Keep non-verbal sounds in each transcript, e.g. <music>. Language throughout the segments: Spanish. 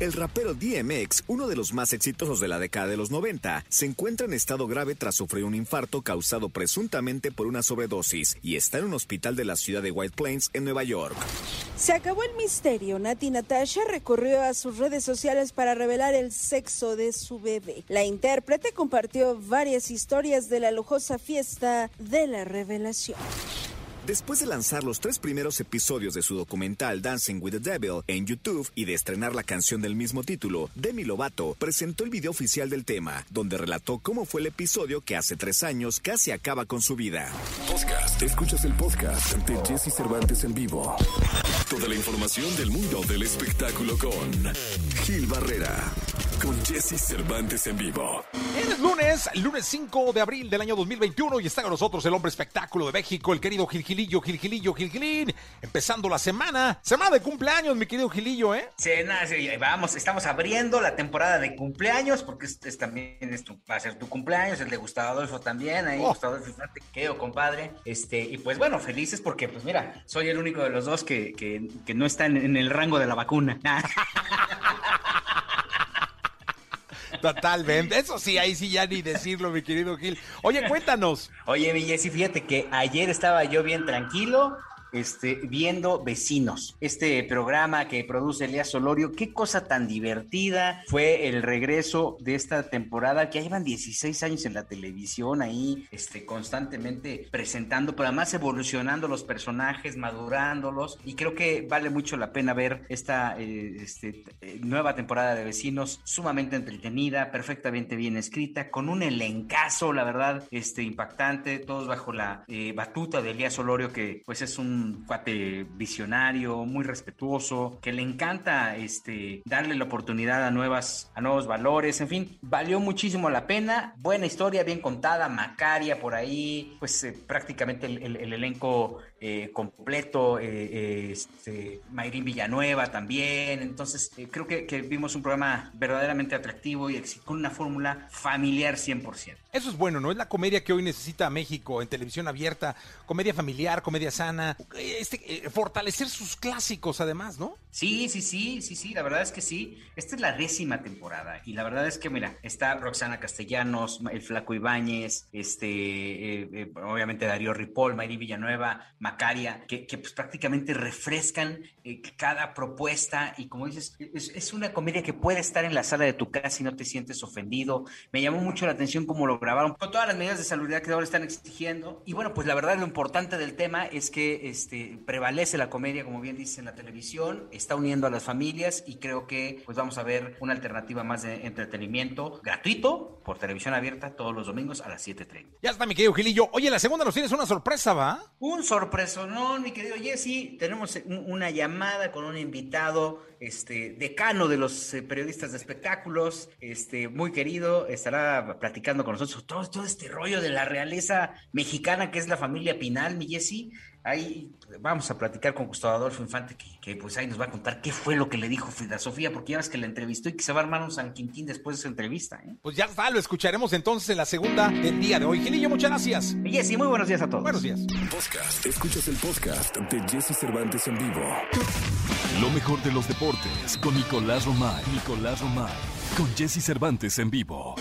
El rapero DMX, uno de los más exitosos de la década de los 90, se encuentra en estado grave tras sufrir un infarto causado presuntamente por una sobredosis y está en un hospital de la ciudad de White Plains, en Nueva York. Se acabó el misterio. Nati Natasha recurrió a sus redes sociales para revelar el sexo de su bebé. La intérprete compartió varias historias de la lujosa fiesta de la revelación. Después de lanzar los tres primeros episodios de su documental Dancing with the Devil en YouTube y de estrenar la canción del mismo título, Demi Lovato presentó el video oficial del tema, donde relató cómo fue el episodio que hace tres años casi acaba con su vida. Podcast. Escuchas el podcast de Jesse Cervantes en vivo. Toda la información del mundo del espectáculo con Gil Barrera. Con Jesse Cervantes en vivo. Es lunes, lunes 5 de abril del año 2021 y está con nosotros el hombre espectáculo de México, el querido Gilgilillo, Gilgilillo, Gilgilín. Empezando la semana, semana de cumpleaños, mi querido Gilillo, ¿eh? Sí, nada, sí, vamos, estamos abriendo la temporada de cumpleaños porque es, es también es tu- va a ser tu cumpleaños, el de Gustavo Adolfo también, ahí Oh. Gustavo Adolfo, te quedo, compadre. Este, y pues bueno, felices porque, pues mira, soy el único de los dos que, que, que no está en, en el rango de la vacuna. <laughs> Totalmente. Eso sí, ahí sí ya ni decirlo, mi querido Gil. Oye, cuéntanos. Oye, mi Jessy, fíjate que ayer estaba yo bien tranquilo, este, viendo Vecinos, este programa que produce Elías Solorio. Qué cosa tan divertida fue el regreso de esta temporada, que llevan 16 años en la televisión ahí, este, constantemente presentando, pero además evolucionando los personajes, madurándolos. Y creo que vale mucho la pena ver esta eh, este, eh, nueva temporada de Vecinos, sumamente entretenida, perfectamente bien escrita, con un elencazo, la verdad, este, impactante, todos bajo la eh, batuta de Elías Solorio, que pues es un cuate visionario, muy respetuoso, que le encanta este, darle la oportunidad a, nuevas, a nuevos valores, en fin, valió muchísimo la pena, buena historia, bien contada, Macaria por ahí, pues eh, prácticamente el, el- el elenco eh, completo, eh, este, Mayrín Villanueva también, entonces eh, creo que, que vimos un programa verdaderamente atractivo y con una fórmula familiar 100%. Eso es bueno, ¿no? Es la comedia que hoy necesita México en televisión abierta, comedia familiar, comedia sana, este, eh, fortalecer sus clásicos además, ¿no? Sí, sí, sí, sí, sí, la verdad es que sí. Esta es la décima temporada y la verdad es que, mira, está Roxana Castellanos, el Flaco Ibáñez, este, obviamente Darío Ripoll, Mayri Villanueva, Macaria, que, que, pues prácticamente refrescan eh, cada propuesta y como dices, es, es una comedia que puede estar en la sala de tu casa y no te sientes ofendido. Me llamó mucho la atención cómo lo grabaron, con todas las medidas de salubridad que ahora están exigiendo. Y bueno, pues la verdad lo importante del tema es que este, prevalece la comedia, como bien dice en la televisión, está uniendo a las familias y creo que pues vamos a ver una alternativa más de entretenimiento gratuito por televisión abierta todos los domingos a las 7.30. Ya está, mi querido Gilillo. Oye, la segunda nos tienes una sorpresa, ¿va? Un sorpresonón, mi querido Jesse. Tenemos un- una llamada con un invitado, este, decano de los eh, periodistas de espectáculos, este, muy querido. Estará platicando con nosotros todo, todo este rollo de la realeza mexicana que es la familia Pinal, mi Jesse. Ahí vamos a platicar con Gustavo Adolfo Infante, que, que, pues ahí nos va a contar qué fue lo que le dijo Frida Sofía, porque ya ves que la entrevistó y que se va a armar un San Quintín después de esa entrevista. ¿eh? Pues ya está, lo escucharemos entonces en la segunda del día de hoy. Gilillo, muchas gracias. Mi Jesse, muy buenos días a todos. Buenos días. Podcast. Escuchas el podcast de Jesse Cervantes en vivo. Lo mejor de los deportes con Nicolás Romay. Nicolás Romay. Con Jesse Cervantes en vivo.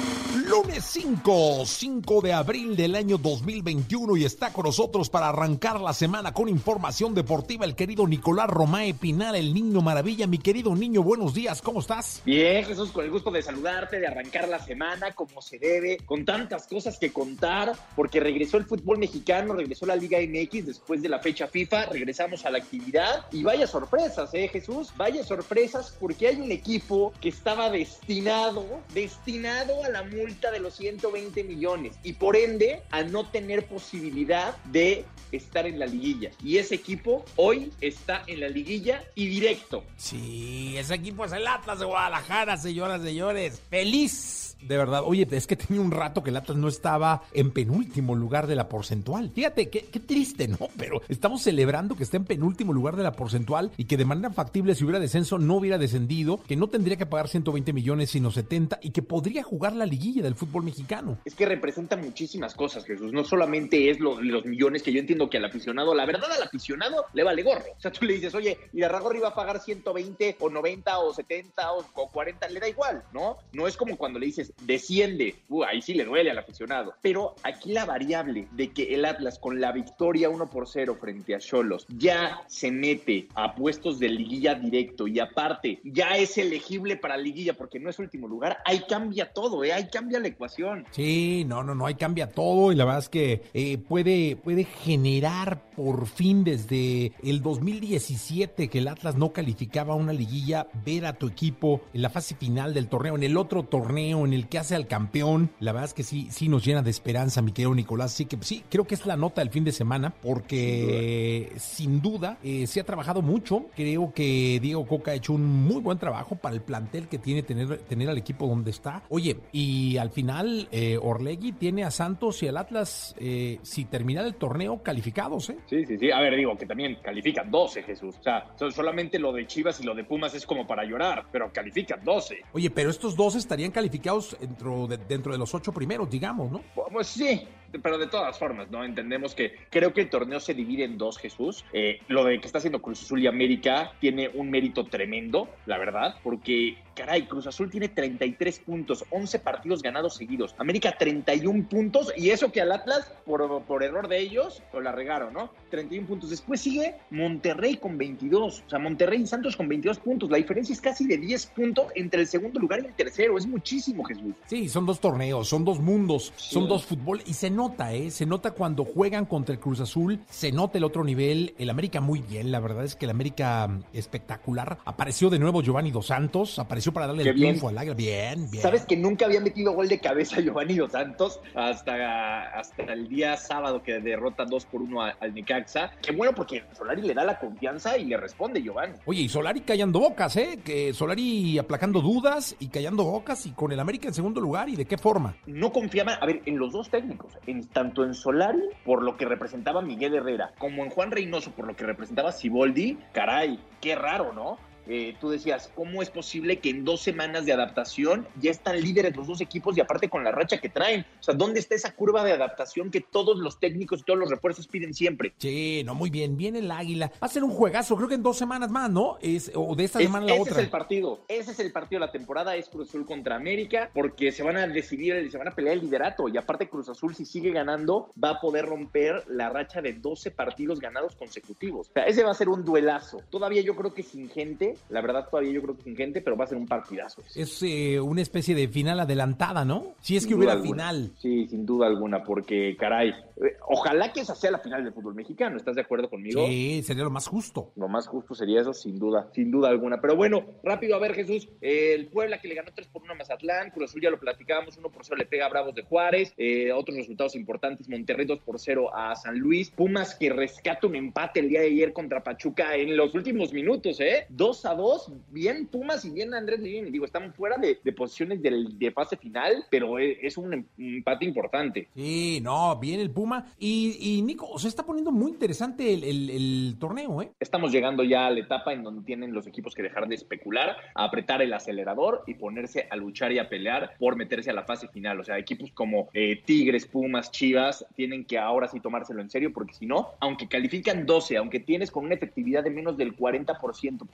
Lunes 5, 5 de abril del año 2021 y está con nosotros para arrancar la semana con información deportiva el querido Nicolás Romae Pinal, el niño maravilla. Mi querido niño, buenos días, ¿cómo estás? Bien, Jesús, con el gusto de saludarte, de arrancar la semana como se debe, con tantas cosas que contar, porque regresó el fútbol mexicano, regresó la Liga MX después de la fecha FIFA, regresamos a la actividad y vaya sorpresas, ¿eh, Jesús? Vaya sorpresas porque hay un equipo que estaba destinado, destinado a la multa de los 120 millones y por ende a no tener posibilidad de estar en la liguilla. Y ese equipo hoy está en la liguilla y directo. Sí, ese equipo es el Atlas de Guadalajara, señoras y señores. Feliz De verdad, oye, es que tenía un rato que el no estaba en penúltimo lugar de la porcentual. Fíjate, qué, qué triste, ¿no? Pero estamos celebrando que está en penúltimo lugar de la porcentual y que de manera factible si hubiera descenso no hubiera descendido, que no tendría que pagar 120 millones sino 70 y que podría jugar la liguilla del fútbol mexicano. Es que representa muchísimas cosas, Jesús. No solamente es lo, los millones que yo entiendo que al aficionado, la verdad al aficionado le vale gorro. O sea, tú le dices, oye, y Ragorri va a pagar 120 o 90 o 70 o 40, le da igual, ¿no? No es como cuando le dices, desciende, uh, ahí sí le duele al aficionado. Pero aquí la variable de que el Atlas con la victoria 1 por 0 frente a Cholos ya se mete a puestos de liguilla directo y aparte ya es elegible para liguilla porque no es último lugar, ahí cambia todo, ¿eh? ahí cambia la ecuación. Sí, no, no, no, ahí cambia todo y la verdad es que eh, puede, puede generar por fin desde el 2017 que el Atlas no calificaba una liguilla, ver a tu equipo en la fase final del torneo, en el otro torneo el que hace al campeón, la verdad es que sí, sí nos llena de esperanza, mi querido Nicolás, así que sí, creo que es la nota del fin de semana porque sin duda, eh, se ha trabajado mucho, creo que Diego Coca ha hecho un muy buen trabajo para el plantel que tiene tener, tener al equipo donde está. Oye, y al final eh, Orlegui tiene a Santos y al Atlas, eh, si termina el torneo, calificados, ¿eh? Sí, sí, sí. A ver, digo que también califican 12, Jesús. O sea, solamente lo de Chivas y lo de Pumas es como para llorar, pero califican 12. Oye, pero estos dos estarían calificados dentro de, dentro de los ocho primeros, digamos, ¿no? Pues sí, pero de todas formas, ¿no? Entendemos que creo que el torneo se divide en dos, Jesús. Eh, lo de que está haciendo Cruz Azul y América tiene un mérito tremendo, la verdad, porque, caray, Cruz Azul tiene 33 puntos, 11 partidos ganados seguidos. América 31 puntos, y eso que al Atlas, por, por error de ellos, lo la regaron, ¿no? 31 puntos. Después sigue Monterrey con 22. O sea, Monterrey y Santos con 22 puntos. La diferencia es casi de 10 puntos entre el segundo lugar y el tercero. Es muchísimo, Jesús. Sí, son dos torneos, son dos mundos, sí. son dos fútbol, y se nota, ¿eh? Se nota cuando juegan contra el Cruz Azul, se nota el otro nivel. El América muy bien, la verdad es que el América mm, espectacular. Apareció de nuevo Giovanni Dos Santos, apareció para darle Qué el triunfo al Águila. Bien, bien. ¿Sabes que nunca había metido gol de cabeza <laughs> Giovanni Dos Santos hasta, hasta el día sábado que derrota 2 por 1 al Necaxa? Qué bueno porque Solari le da la confianza y le responde Giovanni. Oye, y Solari callando bocas, ¿eh? Que Solari aplacando dudas y callando bocas y con el América en segundo lugar. ¿Y de qué forma? No confiaba, a ver, en los dos técnicos, en, tanto en Solari por lo que representaba Miguel Herrera, como en Juan Reynoso por lo que representaba Siboldi, caray, qué raro, ¿no? Eh, tú decías, ¿cómo es posible que en dos semanas de adaptación ya están líderes los dos equipos y aparte con la racha que traen? O sea, ¿dónde está esa curva de adaptación que todos los técnicos y todos los refuerzos piden siempre? Sí, no, muy bien. Viene el Águila. Va a ser un juegazo, creo que en dos semanas más, ¿no? Es, o de esta Es- semana a la ese otra. es el partido. Ese es el partido de la temporada. Es Cruz Azul contra América porque se van a decidir, se van a pelear el liderato. Y aparte Cruz Azul, si sigue ganando, va a poder romper la racha de 12 partidos ganados consecutivos. O sea, ese va a ser un duelazo. Todavía yo creo que sin gente, la verdad todavía yo creo que sin gente, pero va a ser un partidazo. Es eh, una especie de final adelantada, ¿no? Si es Sin que hubiera alguna. final. Sí, sin duda alguna, porque caray, eh, ojalá que esa sea la final del fútbol mexicano. ¿Estás de acuerdo conmigo? Sí, sería lo más justo. Lo más justo sería eso, sin duda, sin duda alguna. Pero bueno, rápido, a ver, Jesús. eh, el Puebla que le ganó 3 por 1 a Mazatlán, Cruz Azul ya lo platicábamos, 1 por 0 le pega a Bravos de Juárez. eh, otros resultados importantes, Monterrey 2 por 0 a San Luis. Pumas que rescata un empate el día de ayer contra Pachuca en los últimos minutos, ¿eh? 2 a 2, bien Pumas y bien Andrés Lilini. Digo, están fuera de, de posiciones del- de fase final, pero es, es un em- empate importante. Sí, no, bien el Puma. Y, y Nico, se está poniendo muy interesante el, el- el torneo, ¿eh? Estamos llegando ya a la etapa en donde tienen los equipos que dejar de especular, a apretar el acelerador y ponerse a luchar y a pelear por meterse a la fase final. O sea, equipos como eh, Tigres, Pumas, Chivas tienen que ahora sí tomárselo en serio porque si no, aunque califican 12, aunque tienes con una efectividad de menos del 40%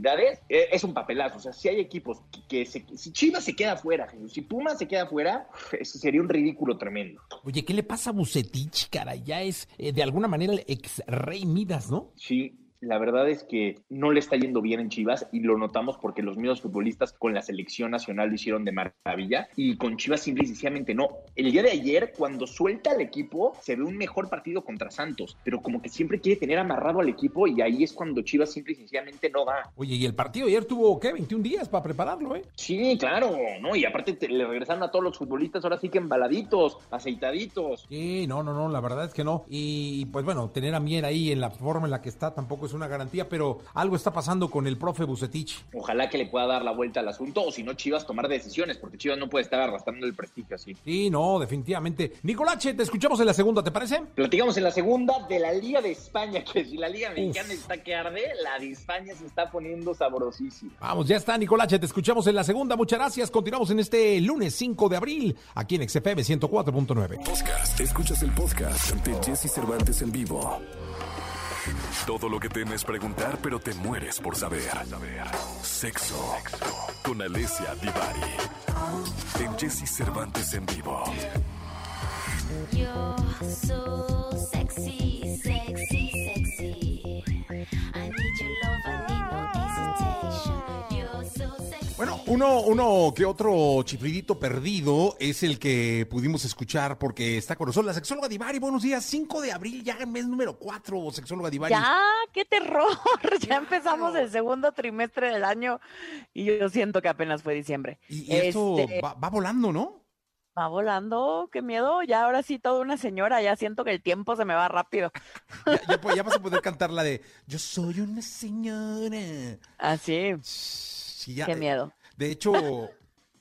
posibilidades, eh, es un papelazo. O sea, si hay equipos que, que se- si Chivas se queda fuera, Jesús, si Pumas se queda fuera, <laughs> eso sería un ridículo tremendo. Oye, ¿qué le pasa a Bucetich, cara? Ya es eh, de alguna manera el ex rey Midas, ¿no? Sí, la verdad es que no le está yendo bien en Chivas y lo notamos porque los mismos futbolistas con la selección nacional lo hicieron de maravilla y con Chivas simple y sencillamente no. El día de ayer, cuando suelta al equipo, se ve un mejor partido contra Santos, pero como que siempre quiere tener amarrado al equipo y ahí es cuando Chivas simple y sencillamente no va. Oye, y el partido ayer tuvo, ¿qué? 21 días para prepararlo, ¿eh? Sí, claro, ¿no? Y aparte te- le regresaron a todos los futbolistas ahora sí que embaladitos, aceitaditos. Sí, no, no, no, la verdad es que no. Y pues bueno, tener a Mier ahí en la forma en la que está tampoco es una garantía, pero algo está pasando con el profe Bucetich. Ojalá que le pueda dar la vuelta al asunto, o si no, Chivas tomar decisiones, porque Chivas no puede estar arrastrando el prestigio así. Sí, no, definitivamente. Nicolache, te escuchamos en la segunda, ¿te parece? Platicamos en la segunda de la Liga de España, que si la Liga Mexicana está que arde, la de España se está poniendo sabrosísima. Vamos, ya está, Nicolache, te escuchamos en la segunda. Muchas gracias. Continuamos en este lunes 5 de abril, aquí en XFM 104.9. Podcast. Escuchas el podcast de Jesse Cervantes en vivo. Todo lo que temes preguntar, pero te mueres por saber. Sexo. Con Alessia Divari. En Jesse Cervantes en vivo. You're so sexy, sexy, sexy. Uno, uno que otro chiflidito perdido es el que pudimos escuchar porque está con nosotros la sexóloga Divari. Buenos días, 5 de abril, ya en mes número 4, sexóloga Divari. Ya, qué terror. <laughs> Ya empezamos el segundo trimestre del año y yo siento que apenas fue diciembre. Y, y esto Este, va, va volando, ¿no? Va volando, qué miedo. Ya ahora sí, toda una señora, ya siento que el tiempo se me va rápido. Ya, ya, <laughs> pues, ya vas a poder cantar la de Yo soy una señora. Así, Sí, ya, qué eh, miedo. De hecho,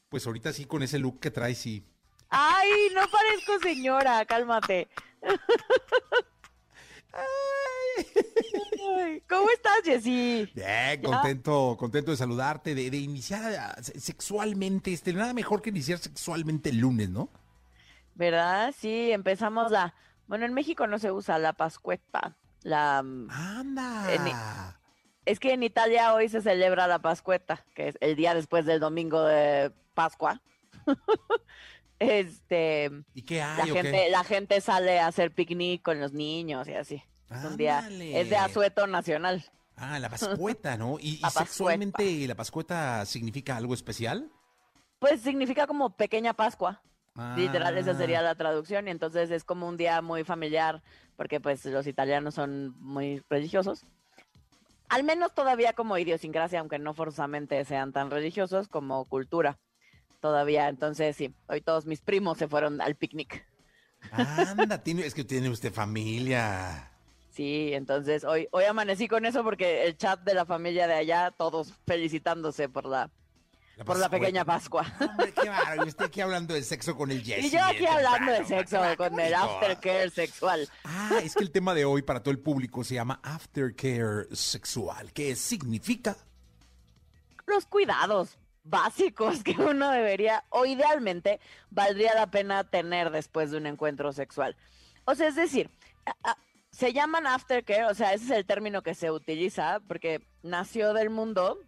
pues ahorita sí con ese look que traes, sí. Ay, no parezco señora, cálmate. Ay, ¿Cómo estás, Jessy? Bien, contento, contento de saludarte, de, de iniciar ah, se- sexualmente, este, nada mejor que iniciar sexualmente el lunes, ¿no? ¿Verdad? Sí, empezamos la... Bueno, en México no se usa la pascueta. La... mm, Anda. Es que en Italia hoy se celebra la Pascueta, que es el día después del domingo de Pascua. <laughs> este, ¿Y qué la hay o gente, qué? la gente sale a hacer picnic con los niños y así. Es un día, es de asueto nacional. Ah, la pascueta, ¿no? ¿Y, <laughs> y La pascueta. sexualmente la pascueta significa algo especial? Pues significa como pequeña Pascua. Literal, esa Ah. sería la traducción. Y entonces es como un día muy familiar, porque pues los italianos son muy religiosos. Al menos todavía como idiosincrasia, aunque no forzosamente sean tan religiosos como cultura. Todavía, entonces sí, hoy todos mis primos se fueron al picnic. Anda, <laughs> tiene, es que tiene usted familia. Sí, entonces hoy, hoy amanecí con eso porque el chat de la familia de allá, todos felicitándose por la, por la pequeña Pascua. Hombre, qué bárbaro. Y usted aquí hablando de sexo con el Jesse. Y yo aquí hablando de sexo, con el aftercare sexual. Ah, es que el tema de hoy para todo el público se llama Aftercare Sexual. ¿Qué significa? los cuidados básicos que uno debería o idealmente valdría la pena tener después de un encuentro sexual. O sea, es decir, se llaman aftercare, o sea, ese es el término que se utiliza porque nació del mundo,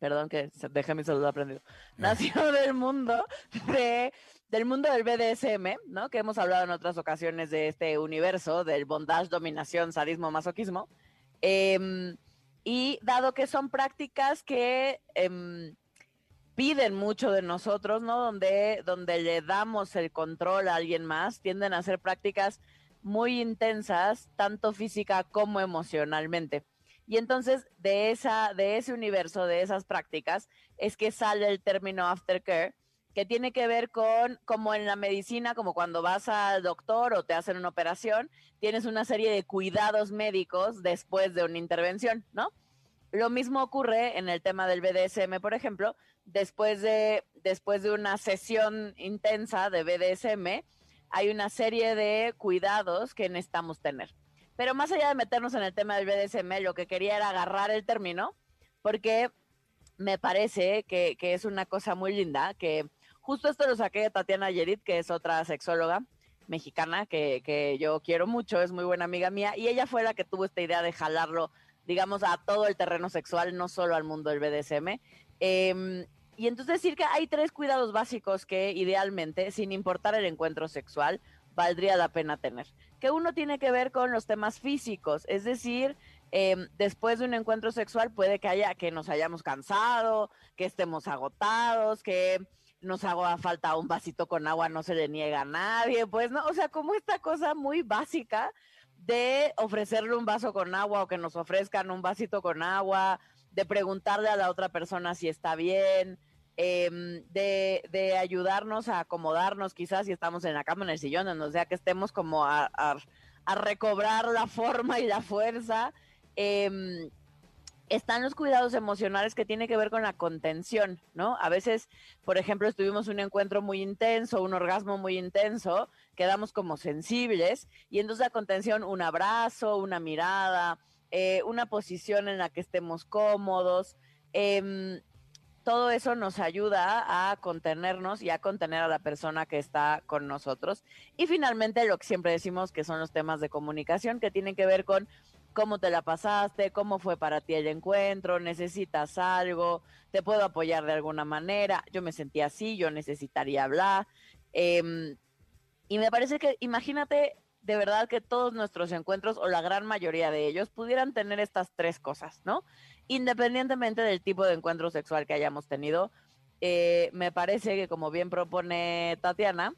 perdón que dejé mi celular prendido, <laughs> nació del mundo de del mundo del BDSM, ¿no? Que hemos hablado en otras ocasiones de este universo del bondage, dominación, sadismo, masoquismo. Em, y dado que son prácticas que em, piden mucho de nosotros, ¿no? Donde, donde le damos el control a alguien más, tienden a ser prácticas muy intensas, tanto física como emocionalmente. Y entonces de esa, de ese universo, de esas prácticas, es que sale el término aftercare, que tiene que ver con, como en la medicina, como cuando vas al doctor o te hacen una operación, tienes una serie de cuidados médicos después de una intervención, ¿no? Lo mismo ocurre en el tema del BDSM, por ejemplo, después de, después de una sesión intensa de BDSM, hay una serie de cuidados que necesitamos tener. Pero más allá de meternos en el tema del BDSM, lo que quería era agarrar el término, porque me parece que, es una cosa muy linda, que justo esto lo saqué de Tatiana Yerit, que es otra sexóloga mexicana que, que yo quiero mucho, es muy buena amiga mía, y ella fue la que tuvo esta idea de jalarlo, digamos, a todo el terreno sexual, no solo al mundo del BDSM. Em, y entonces decir que hay tres cuidados básicos que idealmente, sin importar el encuentro sexual, valdría la pena tener. Que uno tiene que ver con los temas físicos, es decir, em, después de un encuentro sexual puede que haya que nos hayamos cansado, que estemos agotados, que nos haga falta un vasito con agua, no se le niega a nadie, pues no, o sea, como esta cosa muy básica de ofrecerle un vaso con agua o que nos ofrezcan un vasito con agua, de preguntarle a la otra persona si está bien, em, de, de ayudarnos a acomodarnos quizás si estamos en la cama, en el sillón, en o sea que estemos como a, a- a recobrar la <laughs> forma y la fuerza. em, están los cuidados emocionales que tienen que ver con la contención, ¿no? A veces, por ejemplo, tuvimos un encuentro muy intenso, un orgasmo muy intenso, quedamos como sensibles y entonces la contención, un abrazo, una mirada, eh, una posición en la que estemos cómodos, em, todo eso nos ayuda a contenernos y a contener a la persona que está con nosotros. Y finalmente, lo que siempre decimos que son los temas de comunicación que tienen que ver con cómo te la pasaste, cómo fue para ti el encuentro, necesitas algo, te puedo apoyar de alguna manera, yo me sentí así, yo necesitaría hablar. Em, y me parece que, imagínate de verdad que todos nuestros encuentros, o la gran mayoría de ellos, pudieran tener estas tres cosas, ¿no? Independientemente del tipo de encuentro sexual que hayamos tenido, eh, me parece que como bien propone Tatiana,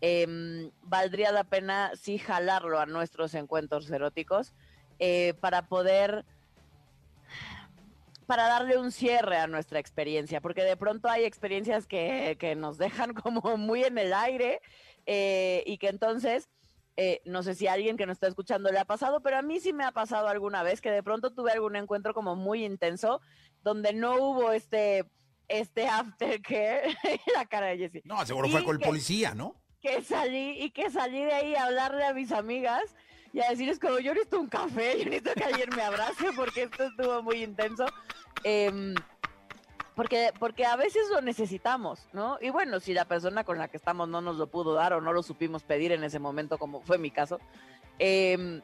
em, valdría la pena sí jalarlo a nuestros encuentros eróticos eh, para poder para darle un cierre a nuestra experiencia, porque de pronto hay experiencias que, que nos dejan <laughs> como muy en el aire eh, y que entonces, eh, no sé si a alguien que nos está escuchando le ha pasado, pero a mí sí me ha pasado alguna vez que de pronto tuve algún encuentro como muy intenso, donde no hubo este, este aftercare, <laughs> la cara de Jessie. No, seguro fue con el policía, ¿no? que salí y que salí de ahí a hablarle a mis amigas y a decirles como yo necesito un café, yo necesito que alguien me abrace porque esto estuvo muy intenso. Em, porque, porque a veces lo necesitamos, ¿no? Y bueno, si la persona con la que estamos no nos lo pudo dar o no lo supimos pedir en ese momento, como fue mi caso, em,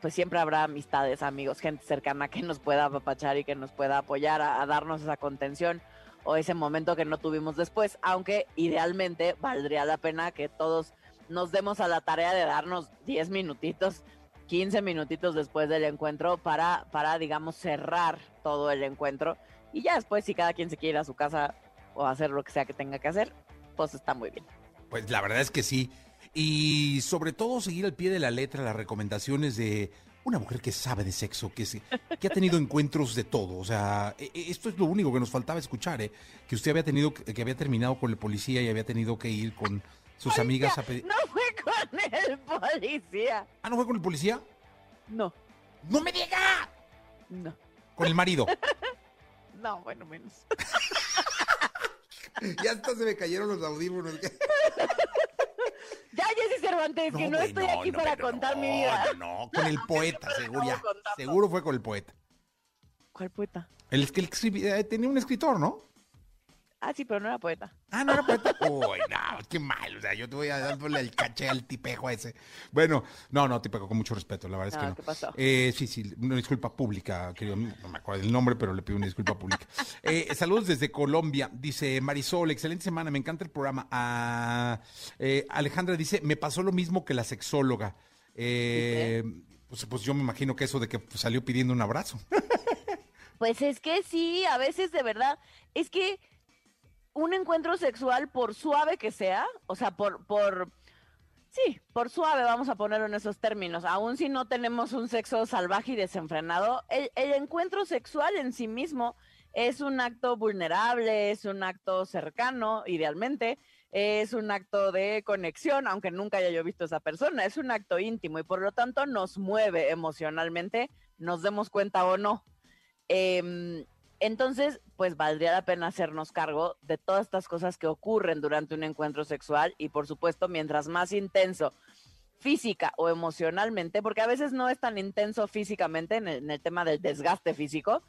pues siempre habrá amistades, amigos, gente cercana que nos pueda apapachar y que nos pueda apoyar a, a darnos esa contención o ese momento que no tuvimos después, aunque idealmente valdría la pena que todos nos demos a la tarea de darnos 10 minutitos, 15 minutitos después del encuentro para, para digamos, cerrar todo el encuentro. Y ya después, si cada quien se quiere ir a su casa o hacer lo que sea que tenga que hacer, pues está muy bien. Pues la verdad es que sí. Y sobre todo seguir al pie de la letra las recomendaciones de una mujer que sabe de sexo, que, se- que ha tenido encuentros de todo. O sea, e- e- esto es lo único que nos faltaba escuchar, ¿eh? Que usted había tenido, que había terminado con el policía y había tenido que ir con sus amigas a pedir... No fue con el policía. Ah, ¿no fue con el policía? No, ¡No me diga! no, Con el marido. <laughs> no, bueno, menos. <laughs> ya hasta se me cayeron los audífonos. <laughs> Ya, Jessy Cervantes, que no güey, estoy aquí no, para contar mi vida. No, con el poeta, <laughs> seguro ya. Seguro fue con el poeta. ¿Cuál poeta? El que tenía un escritor, ¿no? Ah, sí, pero no era poeta. Ah, no era poeta. Uy, no, qué mal. O sea, yo te voy a dándole el caché al tipejo ese. Bueno, no, no, tipejo, con mucho respeto, la verdad es que No, no. ¿qué pasó? Eh, sí, sí, una disculpa pública, querido. No me acuerdo del nombre, pero le pido una disculpa pública. Eh, saludos desde Colombia. Dice Marisol, excelente semana, me encanta el programa. Ah, eh, Alejandra dice, me pasó lo mismo que la sexóloga. Eh, pues, pues yo me imagino que eso de que pues, salió pidiendo un abrazo. Pues es que sí, a veces de verdad, es que un encuentro sexual, por suave que sea, o sea, por, por, sí, por suave, vamos a ponerlo en esos términos, aun si no tenemos un sexo salvaje y desenfrenado, el, encuentro sexual en sí mismo es un acto vulnerable, es un acto cercano, idealmente, es un acto de conexión, aunque nunca haya yo visto a esa persona, es un acto íntimo y por lo tanto nos mueve emocionalmente, nos demos cuenta o no. Em, entonces, pues valdría la pena hacernos cargo de todas estas cosas que ocurren durante un encuentro sexual y por supuesto, mientras más intenso física o emocionalmente, porque a veces no es tan intenso físicamente en el, tema del desgaste físico,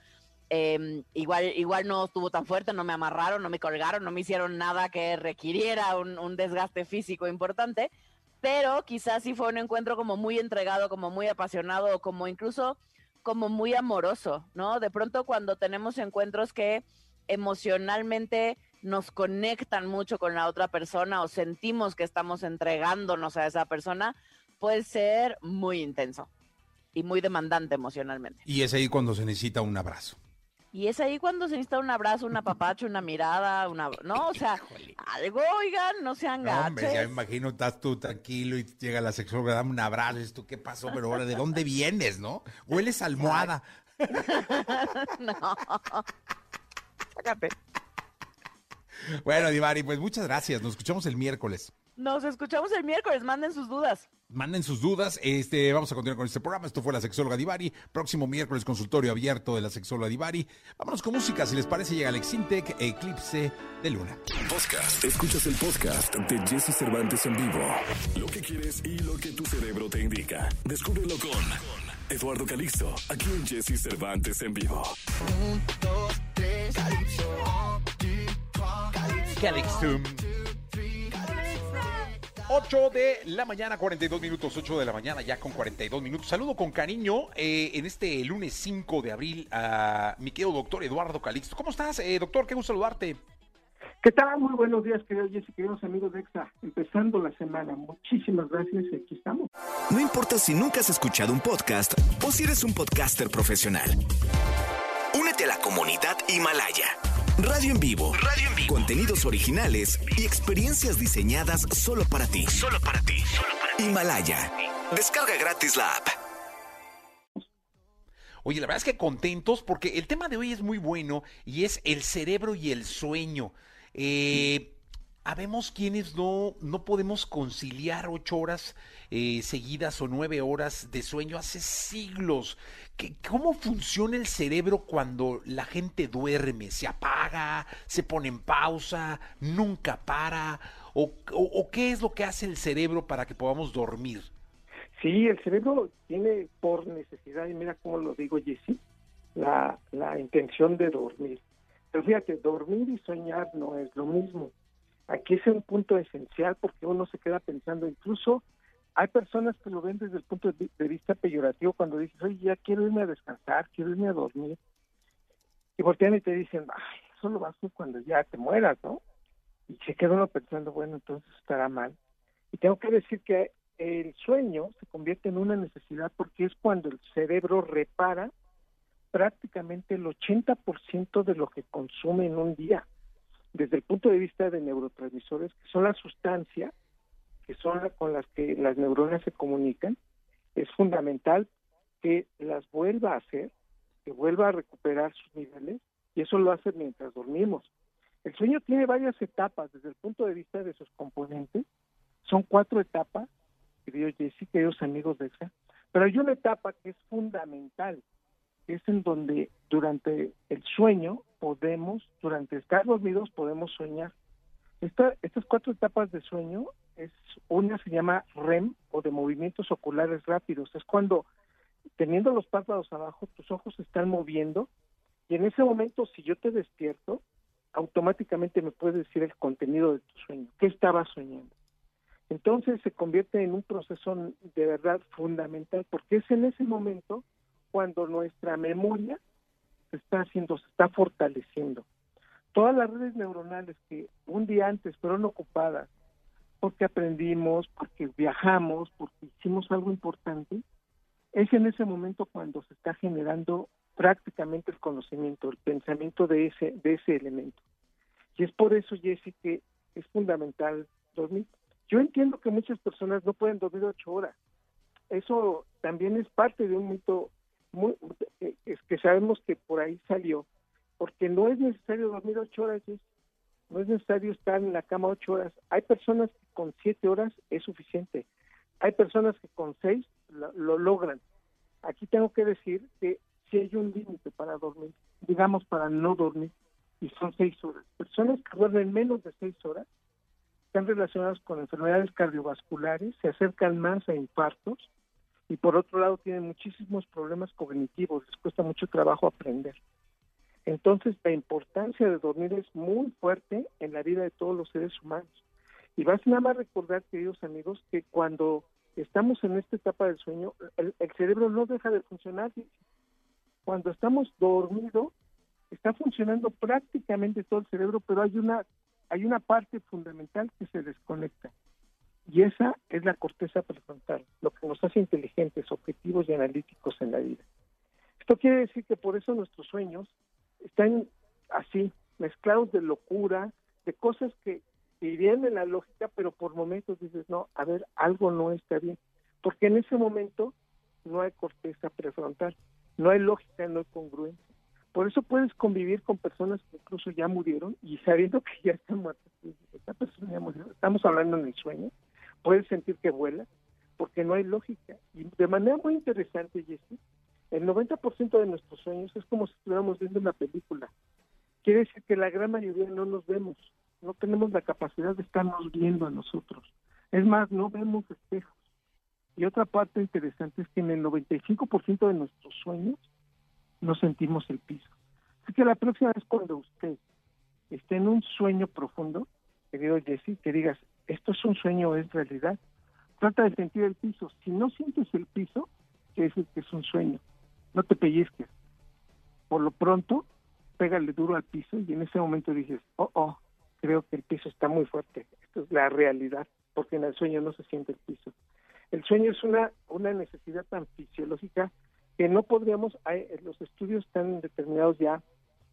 em, igual, igual no estuvo tan fuerte, no me amarraron, no me colgaron, no me hicieron nada que requiriera un, desgaste físico importante, pero quizás sí fue un encuentro como muy entregado, como muy apasionado, como incluso como muy amoroso, ¿no? De pronto cuando tenemos encuentros que emocionalmente nos conectan mucho con la otra persona o sentimos que estamos entregándonos a esa persona, puede ser muy intenso y muy demandante emocionalmente. Y es ahí cuando se necesita un abrazo. Y es ahí cuando se necesita un abrazo, un apapacho, una mirada, una... No, o sea, algo, oigan, no sean No, hombre, ya me imagino, estás tú tranquilo y llega la sexóloga, dame un abrazo, y dices tú, ¿qué pasó? Pero ahora, ¿de dónde vienes, no? Hueles a almohada. <laughs> no. Sácate. Bueno, Divari, pues muchas gracias. Nos escuchamos el miércoles. Nos escuchamos el miércoles, manden sus dudas. Manden sus dudas. Este, vamos a continuar con este programa. Esto fue la sexóloga Divari. Próximo miércoles, consultorio abierto de la sexóloga Divari. Vámonos con música. Si les parece, llega Alex Intec, Eclipse de Luna. Podcast. Escuchas el podcast de Jesse Cervantes en vivo. Lo que quieres y lo que tu cerebro te indica. Descúbrelo con Eduardo Calixto, aquí en Jesse Cervantes en vivo. Calixtum. 8 de la mañana, 42 minutos, 8 de la mañana, ya con 42 minutos. Saludo con cariño eh, en este lunes 5 de abril a mi querido doctor Eduardo Calixto. ¿Cómo estás, eh, doctor? Qué gusto saludarte. ¿Qué tal? Muy buenos días, queridos Jessy, queridos amigos de EXA. Empezando la semana. Muchísimas gracias y aquí estamos. No importa si nunca has escuchado un podcast o si eres un podcaster profesional. Únete a la comunidad Himalaya. Radio en vivo. Radio en vivo. Contenidos originales y experiencias diseñadas solo para ti. Solo para ti. Himalaya. Descarga gratis la app. Oye, la verdad es que contentos porque el tema de hoy es muy bueno y es el cerebro y el sueño. Eh, habemos quienes no, no podemos conciliar ocho horas eh, seguidas o nueve horas de sueño hace siglos. ¿Qué- ¿Cómo funciona el cerebro cuando la gente duerme? ¿Se apaga? ¿Se pone en pausa? ¿Nunca para? ¿O, o- o qué es lo que hace el cerebro para que podamos dormir? Sí, el cerebro tiene por necesidad, y mira cómo lo digo, Jessy, la, la intención de dormir. Pero fíjate, dormir y soñar no es lo mismo. Aquí es un punto esencial porque uno se queda pensando, incluso hay personas que lo ven desde el punto de vista peyorativo cuando dices, oye, ya quiero irme a descansar, quiero irme a dormir. Y voltean y te dicen, ay, eso lo vas a hacer cuando ya te mueras, ¿no? Y se queda uno pensando, bueno, entonces estará mal. Y tengo que decir que el sueño se convierte en una necesidad porque es cuando el cerebro repara prácticamente el 80% de lo que consume en un día, desde el punto de vista de neurotransmisores, que son las sustancias que son la- con las que las neuronas se comunican, es fundamental que las vuelva a hacer, que vuelva a recuperar sus niveles, y eso lo hace mientras dormimos. El sueño tiene varias etapas desde el punto de vista de sus componentes, son cuatro etapas, queridos Jessy, queridos amigos de EXA, pero hay una etapa que es fundamental, es en donde durante el sueño podemos, durante estar dormidos podemos soñar. Esta- estas cuatro etapas de sueño, una se llama REM o de movimientos oculares rápidos, es cuando teniendo los párpados abajo, tus ojos se están moviendo y en ese momento si yo te despierto, automáticamente me puedes decir el contenido de tu sueño, qué estabas soñando. Entonces se convierte en un proceso de verdad fundamental porque es en ese momento cuando nuestra memoria se está haciendo, se está fortaleciendo. Todas las redes neuronales que un día antes fueron ocupadas porque aprendimos, porque viajamos, porque hicimos algo importante, es en ese momento cuando se está generando prácticamente el conocimiento, el pensamiento de ese, de ese elemento. Y es por eso, Jessy, que es fundamental dormir. Yo entiendo que muchas personas no pueden dormir ocho horas. Eso también es parte de un mito muy, eh, es que sabemos que por ahí salió, porque no es necesario dormir ocho horas, Jessy. no es necesario estar en la cama ocho horas. Hay personas que con siete horas es suficiente. Hay personas que con seis lo, lo logran. Aquí tengo que decir que si hay un límite para dormir, digamos para no dormir, y son seis horas. Personas que duermen menos de seis horas están relacionadas con enfermedades cardiovasculares, se acercan más a infartos y por otro lado tienen muchísimos problemas cognitivos, les cuesta mucho trabajo aprender. Entonces la importancia de dormir es muy fuerte en la vida de todos los seres humanos. Y vas nada más recordar, queridos amigos, que cuando estamos en esta etapa del sueño, el, el cerebro no deja de funcionar. Cuando estamos dormidos, está funcionando prácticamente todo el cerebro, pero hay una hay una parte fundamental que se desconecta. Y esa es la corteza prefrontal, lo que nos hace inteligentes, objetivos y analíticos en la vida. Esto quiere decir que por eso nuestros sueños están así, mezclados de locura, de cosas que, irían en la lógica, pero por momentos dices, no, a ver, algo no está bien. Porque en ese momento no hay corteza prefrontal, no hay lógica, no hay congruencia. Por eso puedes convivir con personas que incluso ya murieron y sabiendo que ya están muertas. esta persona ya murió. Estamos hablando en el sueño. Puedes sentir que vuela, porque no hay lógica. Y de manera muy interesante, Jesse, el 90% de nuestros sueños es como si estuviéramos viendo una película. Quiere decir que la gran mayoría no nos vemos, no tenemos la capacidad de estarnos viendo a nosotros. Es más, no vemos espejos. Y otra parte interesante es que en el 95% de nuestros sueños no sentimos el piso. Así que la próxima vez cuando usted esté en un sueño profundo, querido Jesse, que digas, esto es un sueño es realidad, trata de sentir el piso. Si no sientes el piso, quiere es un sueño. No te pellizques. Por lo pronto, pégale duro al piso y en ese momento dices, oh, oh, creo que el piso está muy fuerte. Esto es la realidad, porque en el sueño no se siente el piso. El sueño es una, una necesidad tan fisiológica que no podríamos, hay, los estudios están determinados ya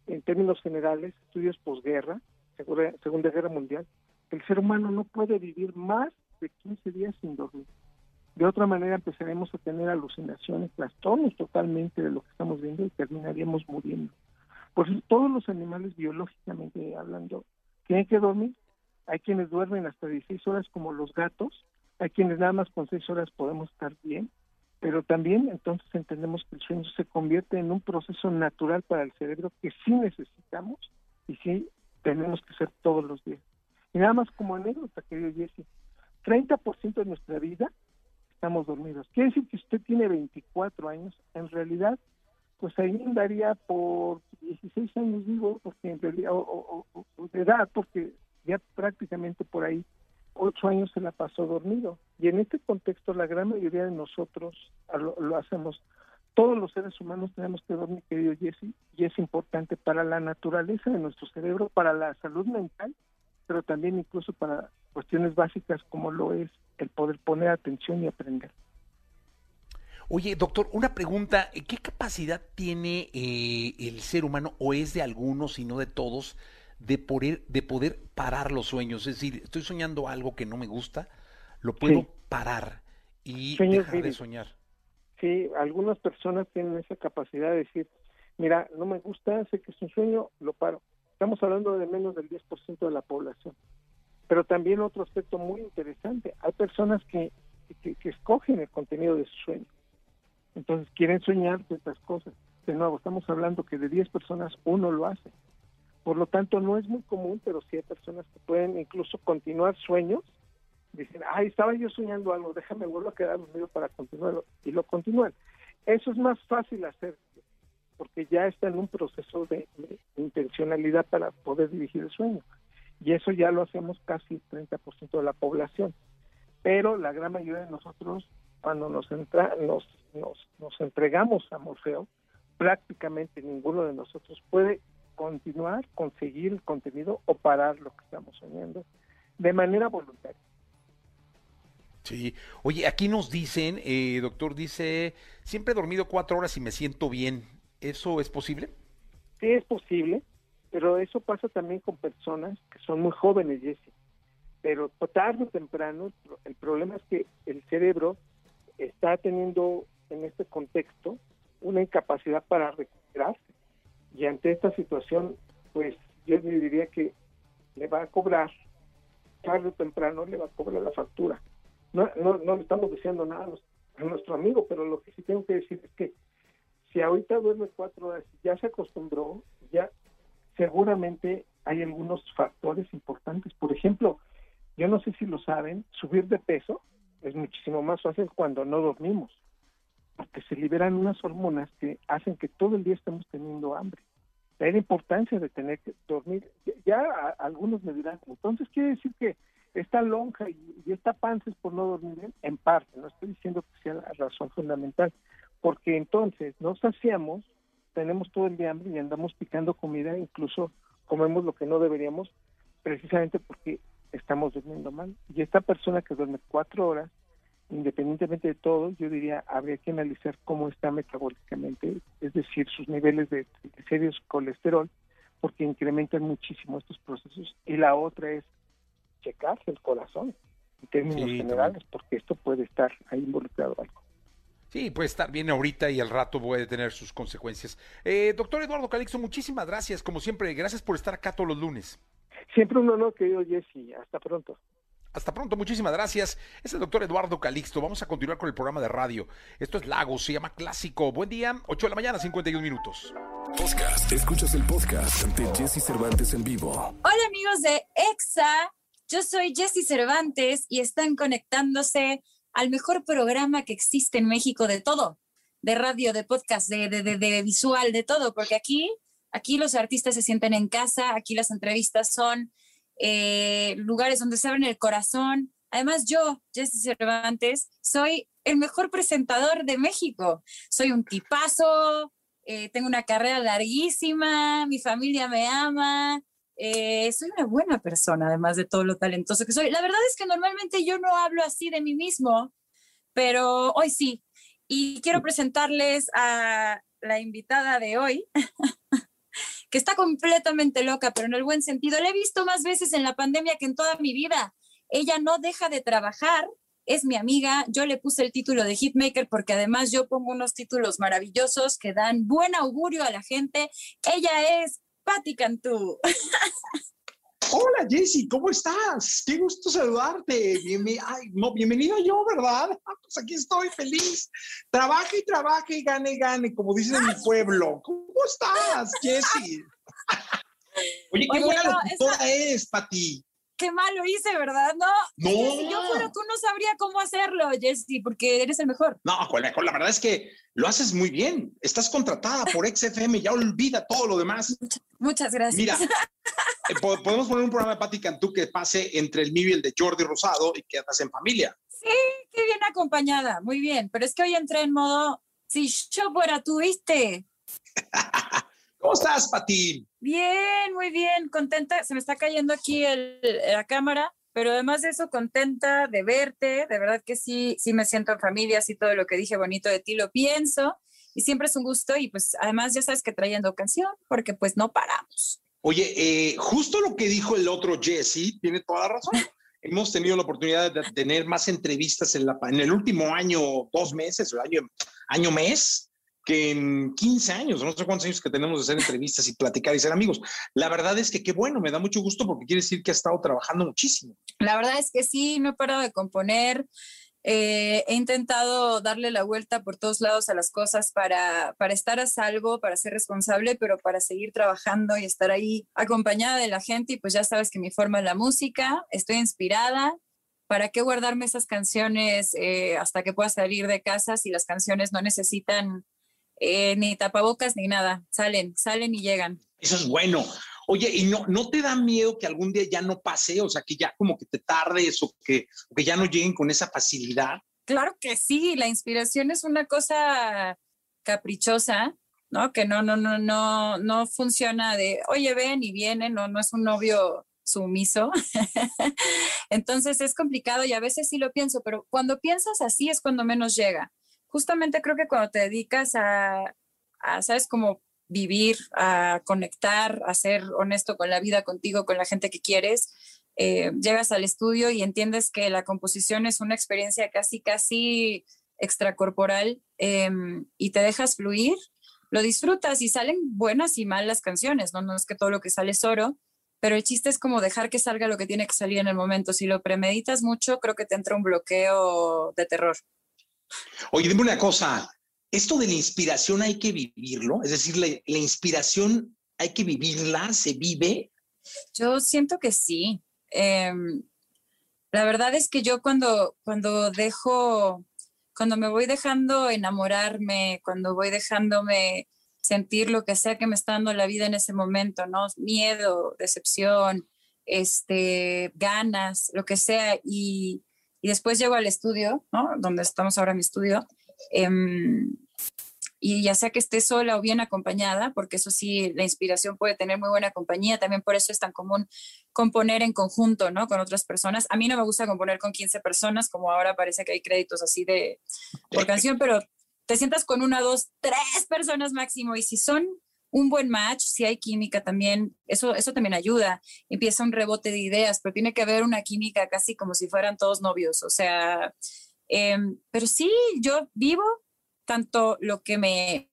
en términos generales, estudios posguerra, Segunda Guerra Mundial, el ser humano no puede vivir más de 15 días sin dormir. De otra manera empezaremos a tener alucinaciones, trastornos totalmente de lo que estamos viendo y terminaríamos muriendo. Por eso todos los animales biológicamente hablando tienen que dormir. Hay quienes duermen hasta 16 horas como los gatos, hay quienes nada más con 6 horas podemos estar bien, pero también entonces entendemos que el sueño se convierte en un proceso natural para el cerebro que sí necesitamos y sí tenemos que hacer todos los días. Y nada más como anécdota, querido Jesse, 30% de nuestra vida estamos dormidos. Quiere decir que usted tiene 24 años, en realidad, pues ahí andaría por 16 años, digo, porque en realidad, o, de edad, porque ya prácticamente por ahí 8 años se la pasó dormido. Y en este contexto, la gran mayoría de nosotros lo hacemos. Todos los seres humanos tenemos que dormir, querido Jesse, y es importante para la naturaleza de nuestro cerebro, para la salud mental, pero también incluso para cuestiones básicas como lo es el poder poner atención y aprender. Oye, doctor, una pregunta. ¿Qué capacidad tiene eh, el ser humano, o es de algunos y no de todos, de poder, de poder parar los sueños? Es decir, estoy soñando algo que no me gusta, lo puedo Sí. parar y dejar de soñar. Sí, algunas personas tienen esa capacidad de decir, mira, no me gusta, sé que es un sueño, lo paro. Estamos hablando de menos del 10% de la población. Pero también otro aspecto muy interesante, hay personas que, que, escogen el contenido de su sueño. Entonces quieren soñar ciertas cosas. De nuevo, estamos hablando que de 10 personas uno lo hace. Por lo tanto, no es muy común, pero sí hay personas que pueden incluso continuar sueños. Dicen, ay, estaba yo soñando algo, déjame vuelvo a quedar dormido para continuarlo. Y lo continúan. Eso es más fácil hacer, porque ya está en un proceso de, intencionalidad para poder dirigir el sueño. Y eso ya lo hacemos casi el 30% de la población. Pero la gran mayoría de nosotros, cuando nos, entra, nos, nos, nos entregamos a Morfeo, prácticamente ninguno de nosotros puede continuar, conseguir el contenido o parar lo que estamos soñando de manera voluntaria. Sí. Oye, aquí nos dicen, eh, doctor, dice, siempre he dormido cuatro horas y me siento bien. ¿Eso es posible? Sí es posible, pero eso pasa también con personas que son muy jóvenes, Jesse. Pero tarde o temprano, el pro- el problema es que el cerebro está teniendo en este contexto una incapacidad para recuperarse. Y ante esta situación, pues yo diría que le va a cobrar, tarde o temprano le va a cobrar la factura. No, no, no le estamos diciendo nada a nuestro amigo, pero lo que sí tengo que decir es que si ahorita duerme cuatro horas ya se acostumbró, ya seguramente hay algunos factores importantes. Por ejemplo, yo no sé si lo saben, subir de peso es muchísimo más fácil cuando no dormimos, porque se liberan unas hormonas que hacen que todo el día estemos teniendo hambre. La importancia de tener que dormir. Ya, algunos me dirán, entonces quiere decir que esta lonja y, y esta panza es por no dormir bien. En parte, no estoy diciendo que sea la razón fundamental, porque entonces nos saciamos, tenemos todo el día hambre y andamos picando comida, incluso comemos lo que no deberíamos, precisamente porque estamos durmiendo mal. Y esta persona que duerme cuatro horas, independientemente de todo, yo diría, habría que analizar cómo está metabólicamente, es decir, sus niveles de triglicéridos, colesterol, porque incrementan muchísimo estos procesos. Y la otra es checarse el corazón, en términos Sí, generales, porque esto puede estar ahí involucrado algo. Sí, puede estar bien ahorita y al rato puede tener sus consecuencias. Eh, doctor Eduardo Calixto, muchísimas gracias, como siempre. Gracias por estar acá todos los lunes. Siempre un honor, querido Jesse. Hasta pronto. Hasta pronto, muchísimas gracias. Es el doctor Eduardo Calixto. Vamos a continuar con el programa de radio. Esto es Lagos, se llama Clásico. Buen día, 8 de la mañana, 51 minutos. Podcast. Escuchas el podcast de Jesse Cervantes en vivo. Hola amigos de EXA, yo soy Jessy Cervantes y están conectándose al mejor programa que existe en México de todo, de radio, de podcast, de, de, de- visual, de todo, porque aquí, aquí los artistas se sienten en casa, aquí las entrevistas son eh, lugares donde se abren el corazón. Además yo, Jessy Cervantes, soy el mejor presentador de México. Soy un tipazo, eh, tengo una carrera larguísima, mi familia me ama, eh, soy una buena persona, además de todo lo talentoso que soy. La verdad es que normalmente yo no hablo así de mí mismo, pero hoy sí. Y quiero presentarles a la invitada de hoy, <laughs> que está completamente loca, pero en el buen sentido. La he visto más veces en la pandemia que en toda mi vida. Ella no deja de trabajar, es mi amiga. Yo le puse el título de Hitmaker porque además yo pongo unos títulos maravillosos que dan buen augurio a la gente. Ella es Patti Cantú. Hola Jessy, ¿cómo estás? Qué gusto saludarte. Bienve- ay, no, bienvenido yo, ¿verdad? Ah, <laughs> Pues aquí estoy feliz. Trabaje y trabaje y gane y gane, como dicen en mi pueblo. ¿Cómo estás, Jessy? <laughs> Oye, qué Oye, buena locutora es, Pati. Qué mal lo hice, ¿verdad? No, No. si yo fuera tú no sabría cómo hacerlo, Jessy, porque eres el mejor. No, la verdad es que lo haces muy bien. Estás contratada por XFM, ya olvida todo lo demás. Muchas gracias. Mira, <laughs> eh, po- podemos poner un programa de Pati Cantú que pase entre el mío y el de Jordi Rosado y que andas en familia. Sí, qué bien acompañada, muy bien. Pero es que hoy entré en modo, si yo fuera tú, ¿viste? <laughs> ¿Cómo estás, Pati? Bien, muy bien, contenta. Se me está cayendo aquí el- la cámara, pero además de eso, contenta de verte. De verdad que sí, sí me siento en familia, sí todo lo que dije bonito de ti lo pienso. Y siempre es un gusto y pues además ya sabes que trayendo canción, porque pues no paramos. Oye, eh, justo lo que dijo el otro Jesse, tiene toda la razón. <laughs> Hemos tenido la oportunidad de tener más entrevistas en, la, en el último año, dos meses, o año, año mes, que en 15 años, no sé cuántos años que tenemos de hacer entrevistas y platicar y ser amigos. La verdad es que qué bueno, me da mucho gusto porque quiere decir que ha estado trabajando muchísimo. La verdad es que sí, no he parado de componer. Eh, he intentado darle la vuelta por todos lados a las cosas para, para estar a salvo, para ser responsable, pero para seguir trabajando y estar ahí acompañada de la gente. Y pues ya sabes que mi forma es la música, estoy inspirada. ¿Para qué guardarme esas canciones eh, hasta que pueda salir de casa si las canciones no necesitan eh, ni tapabocas ni nada? Salen, salen y llegan. Eso es bueno. Oye, ¿y no, no te da miedo que algún día ya no pase? O sea, que ya como que te tardes o que, o que ya no lleguen con esa facilidad. Claro que sí, la inspiración es una cosa caprichosa, ¿no? Que no, no, no, no, no funciona de, oye, ven y viene, no, no es un novio sumiso. <laughs> Entonces es complicado y a veces sí lo pienso, pero cuando piensas así es cuando menos llega. Justamente creo que cuando te dedicas a, a ¿sabes? Como vivir, a conectar, a ser honesto con la vida, contigo, con la gente que quieres, eh, llegas al estudio y entiendes que la composición es una experiencia casi, casi extracorporal eh, y te dejas fluir, lo disfrutas y salen buenas y malas canciones, ¿no? No es que todo lo que sale es oro, pero el chiste es como dejar que salga lo que tiene que salir en el momento. Si lo premeditas mucho, creo que te entra un bloqueo de terror. Oye, dime una cosa, esto de la inspiración hay que vivirlo, es decir, la, inspiración hay que vivirla, se vive. Yo siento que sí. Eh, la verdad es que yo cuando, cuando dejo, cuando me voy dejando enamorarme, cuando voy dejándome sentir lo que sea que me está dando la vida en ese momento, ¿no? Miedo, decepción, este, ganas, lo que sea, y, y después llego al estudio, ¿no? Donde estamos ahora en mi estudio, em, y ya sea que esté sola o bien acompañada, porque eso sí, la inspiración puede tener muy buena compañía, también por eso es tan común componer en conjunto, ¿no? Con otras personas. A mí no me gusta componer con 15 personas, como ahora parece que hay créditos así de por <laughs> canción, pero te sientas con una, dos, tres personas máximo, y si son un buen match, si hay química también, eso, eso también ayuda. Empieza un rebote de ideas, pero tiene que haber una química casi como si fueran todos novios, o sea, em, pero sí, yo vivo tanto lo que me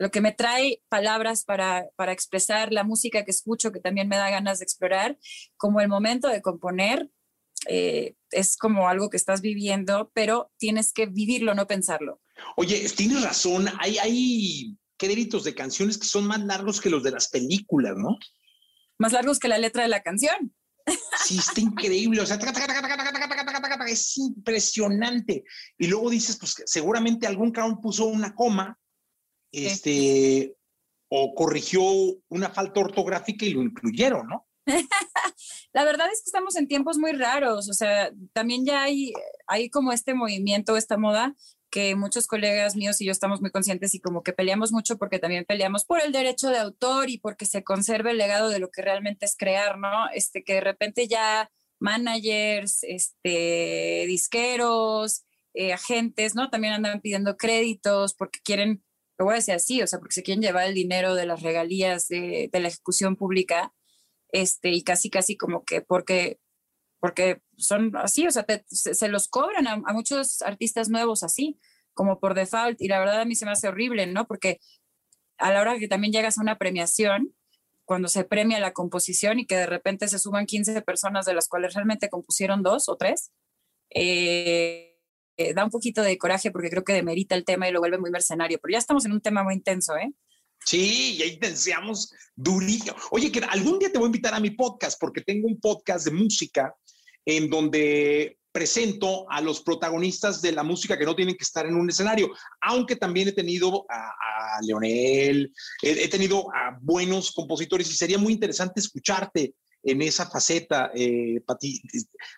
lo que me trae palabras para, para expresar la música que escucho, que también me da ganas de explorar, como el momento de componer, eh, es como algo que estás viviendo, pero tienes que vivirlo, no pensarlo. Oye, tienes razón, hay, hay créditos de canciones que son más largos que los de las películas, ¿no? Más largos que la letra de la canción. Sí, está increíble. O sea, es impresionante. Y luego dices, pues seguramente algún clown puso una coma, este, o corrigió una falta ortográfica y lo incluyeron, ¿no? <laughs> la verdad es que estamos en tiempos muy raros, o sea, también ya hay, hay como este movimiento, esta moda que muchos colegas míos y yo estamos muy conscientes y como que peleamos mucho porque también peleamos por el derecho de autor y porque se conserve el legado de lo que realmente es crear, ¿no? Este que de repente ya managers, este disqueros, eh, agentes, ¿no? También andan pidiendo créditos porque quieren, lo voy a decir así, o sea, porque se quieren llevar el dinero de las regalías de, de la ejecución pública, este, y casi, casi como que porque porque son así, o sea, te- se, se los cobran a, a muchos artistas nuevos así, como por default, y la verdad a mí se me hace horrible, ¿no? Porque a la hora que también llegas a una premiación, cuando se premia la composición y que de repente se suban 15 personas de las cuales realmente compusieron dos o tres, eh, eh, da un poquito de coraje porque creo que demerita el tema y lo vuelve muy mercenario, pero ya estamos en un tema muy intenso, ¿eh? Sí, y ahí deseamos durillo. Oye, que algún día te voy a invitar a mi podcast porque tengo un podcast de música en donde presento a los protagonistas de la música que no tienen que estar en un escenario, aunque también he tenido a, Leonel, he, tenido a buenos compositores y sería muy interesante escucharte en esa faceta, eh, Pati.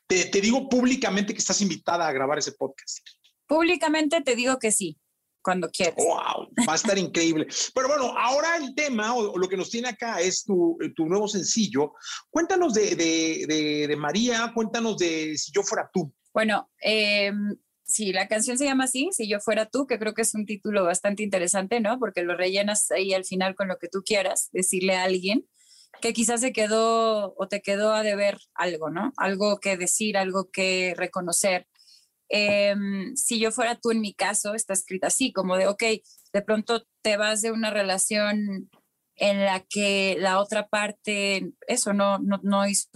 Te digo públicamente que estás invitada a grabar ese podcast. Públicamente te digo que sí, cuando quieras. ¡Wow! Va a estar increíble. Pero bueno, ahora el tema o, o lo que nos tiene acá es tu, tu nuevo sencillo. Cuéntanos de, de, de, de María, cuéntanos de Si yo fuera tú. Bueno, eh, sí, la canción se llama así, Si yo fuera tú, que creo que es un título bastante interesante, ¿no? Porque lo rellenas ahí al final con lo que tú quieras, decirle a alguien que quizás se quedó o te quedó a deber algo, ¿no? Algo que decir, algo que reconocer. Eh, si yo fuera tú en mi caso, está escrita así, como de, ok, de pronto te vas de una relación en la que la otra parte, eso, no, no, no hizo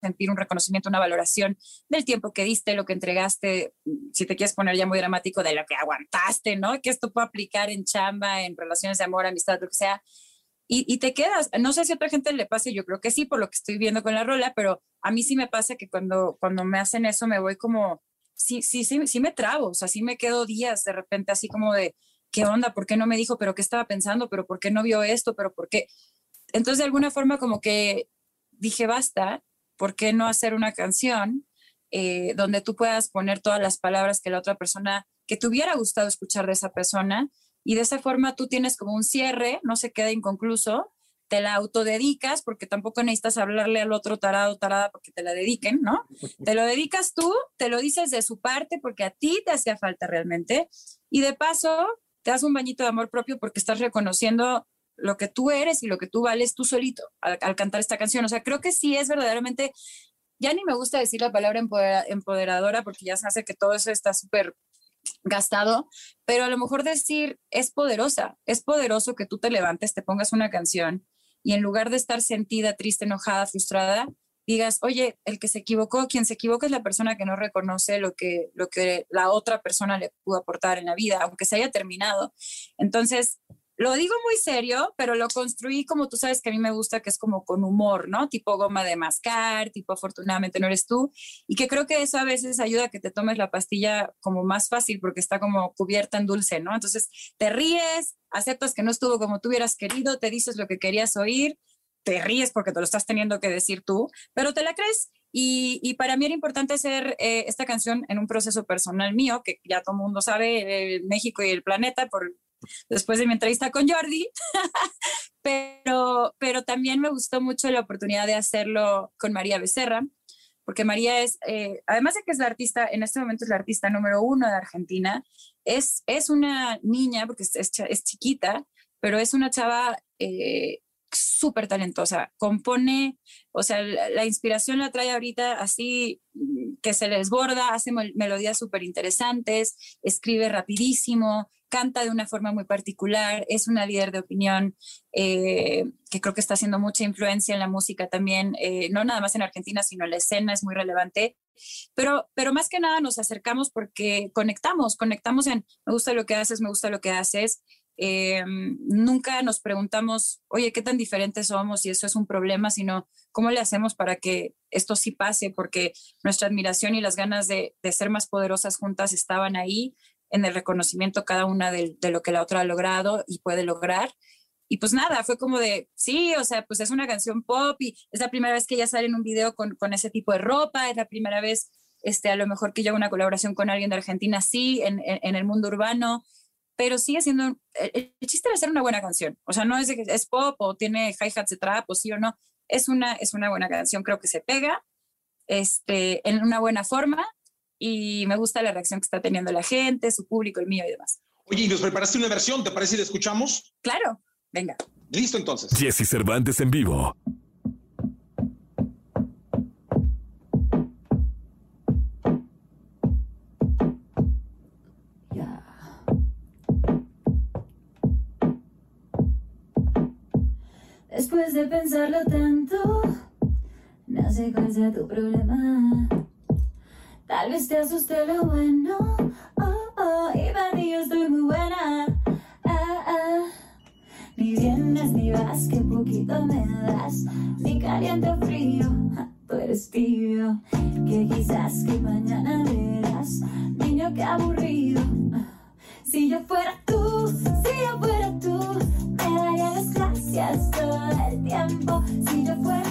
sentir un reconocimiento, una valoración del tiempo que diste, lo que entregaste, si te quieres poner ya muy dramático, de lo que aguantaste, ¿no? Que esto puede aplicar en chamba, en relaciones de amor, amistad, lo que sea. Y, y, te quedas, no sé si a otra gente le pase, yo creo que sí, por lo que estoy viendo con la rola, pero a mí sí me pasa que cuando, cuando me hacen eso me voy como, sí, sí, sí, sí me trabo, o sea, sí me quedo días de repente así como de, ¿qué onda? ¿Por qué no me dijo? ¿Pero qué estaba pensando? ¿Pero por qué no vio esto? ¿Pero por qué? Entonces, de alguna forma como que dije, basta, ¿por qué no hacer una canción eh, donde tú puedas poner todas las palabras que la otra persona, que te hubiera gustado escuchar de esa persona? Y de esa forma tú tienes como un cierre, no se queda inconcluso, te la autodedicas, porque tampoco necesitas hablarle al otro tarado, tarada, porque te la dediquen, ¿no? <laughs> Te lo dedicas tú, te lo dices de su parte, porque a ti te hacía falta realmente. Y de paso, te das un bañito de amor propio porque estás reconociendo lo que tú eres y lo que tú vales tú solito al, al, cantar esta canción. O sea, creo que sí es verdaderamente, ya ni me gusta decir la palabra empodera, empoderadora porque ya se hace que todo eso está súper gastado, pero a lo mejor decir es poderosa, es poderoso que tú te levantes, te pongas una canción y en lugar de estar sentida, triste, enojada, frustrada, digas, oye, el que se equivocó, quien se equivoca es la persona que no reconoce lo que, lo que la otra persona le pudo aportar en la vida, aunque se haya terminado. Entonces, lo digo muy serio, pero lo construí como tú sabes que a mí me gusta, que es como con humor, ¿no? Tipo goma de mascar, tipo afortunadamente no eres tú, y que creo que eso a veces ayuda a que te tomes la pastilla como más fácil porque está como cubierta en dulce, ¿no? Entonces te ríes, aceptas que no estuvo como tú hubieras querido, te dices lo que querías oír, te ríes porque te lo estás teniendo que decir tú, pero te la crees. Y, y para mí era importante hacer eh, esta canción en un proceso personal mío, que ya todo el mundo sabe, eh, México y el planeta, por después de mi entrevista con Jordi, <laughs> pero, pero también me gustó mucho la oportunidad de hacerlo con María Becerra, porque María es, eh, además de que es la artista, en este momento es la artista número uno de Argentina, es, es una niña, porque es, es, chiquita, pero es una chava eh, súper talentosa, compone, o sea, la, la, inspiración la trae ahorita así que se le desborda, hace melodías súper interesantes, escribe rapidísimo, canta de una forma muy particular, es una líder de opinión eh, que creo que está haciendo mucha influencia en la música también, eh, no nada más en Argentina, sino la escena, es muy relevante. Pero, pero más que nada nos acercamos porque conectamos, conectamos en, me gusta lo que haces, me gusta lo que haces. Eh, nunca nos preguntamos, oye, ¿qué tan diferentes somos? Y eso es un problema, sino cómo le hacemos para que esto sí pase, porque nuestra admiración y las ganas de ser más poderosas juntas estaban ahí en el reconocimiento cada una de, lo que la otra ha logrado y puede lograr. Y pues nada, fue como de, sí, o sea, pues es una canción pop y es la primera vez que ella sale en un video con, con ese tipo de ropa, es la primera vez, este, a lo mejor que yo hago una colaboración con alguien de Argentina, sí, en, en, el mundo urbano, pero sigue siendo, el, chiste de hacer una buena canción, o sea, no es de es pop o tiene hi-hats de trap o sí o no, es una, es una buena canción, creo que se pega, este, en una buena forma y me gusta la reacción que está teniendo la gente, su público, el mío y demás. Oye, ¿y nos preparaste una versión? ¿Te parece si la escuchamos? Claro, venga. Listo entonces. Jesse Cervantes en vivo. Después de pensarlo tanto, no sé cuál sea tu problema. Tal vez te asuste lo bueno. Oh, oh, y para yo estoy muy buena. Ah, ah. Ni vienes ni vas, que poquito me das. Ni caliente o frío, ja, tú eres tibio. Que quizás que mañana verás. Niño, qué aburrido. Si yo fuera tú, si yo fuera tú, me daría las gracias todo el tiempo. Si yo fuera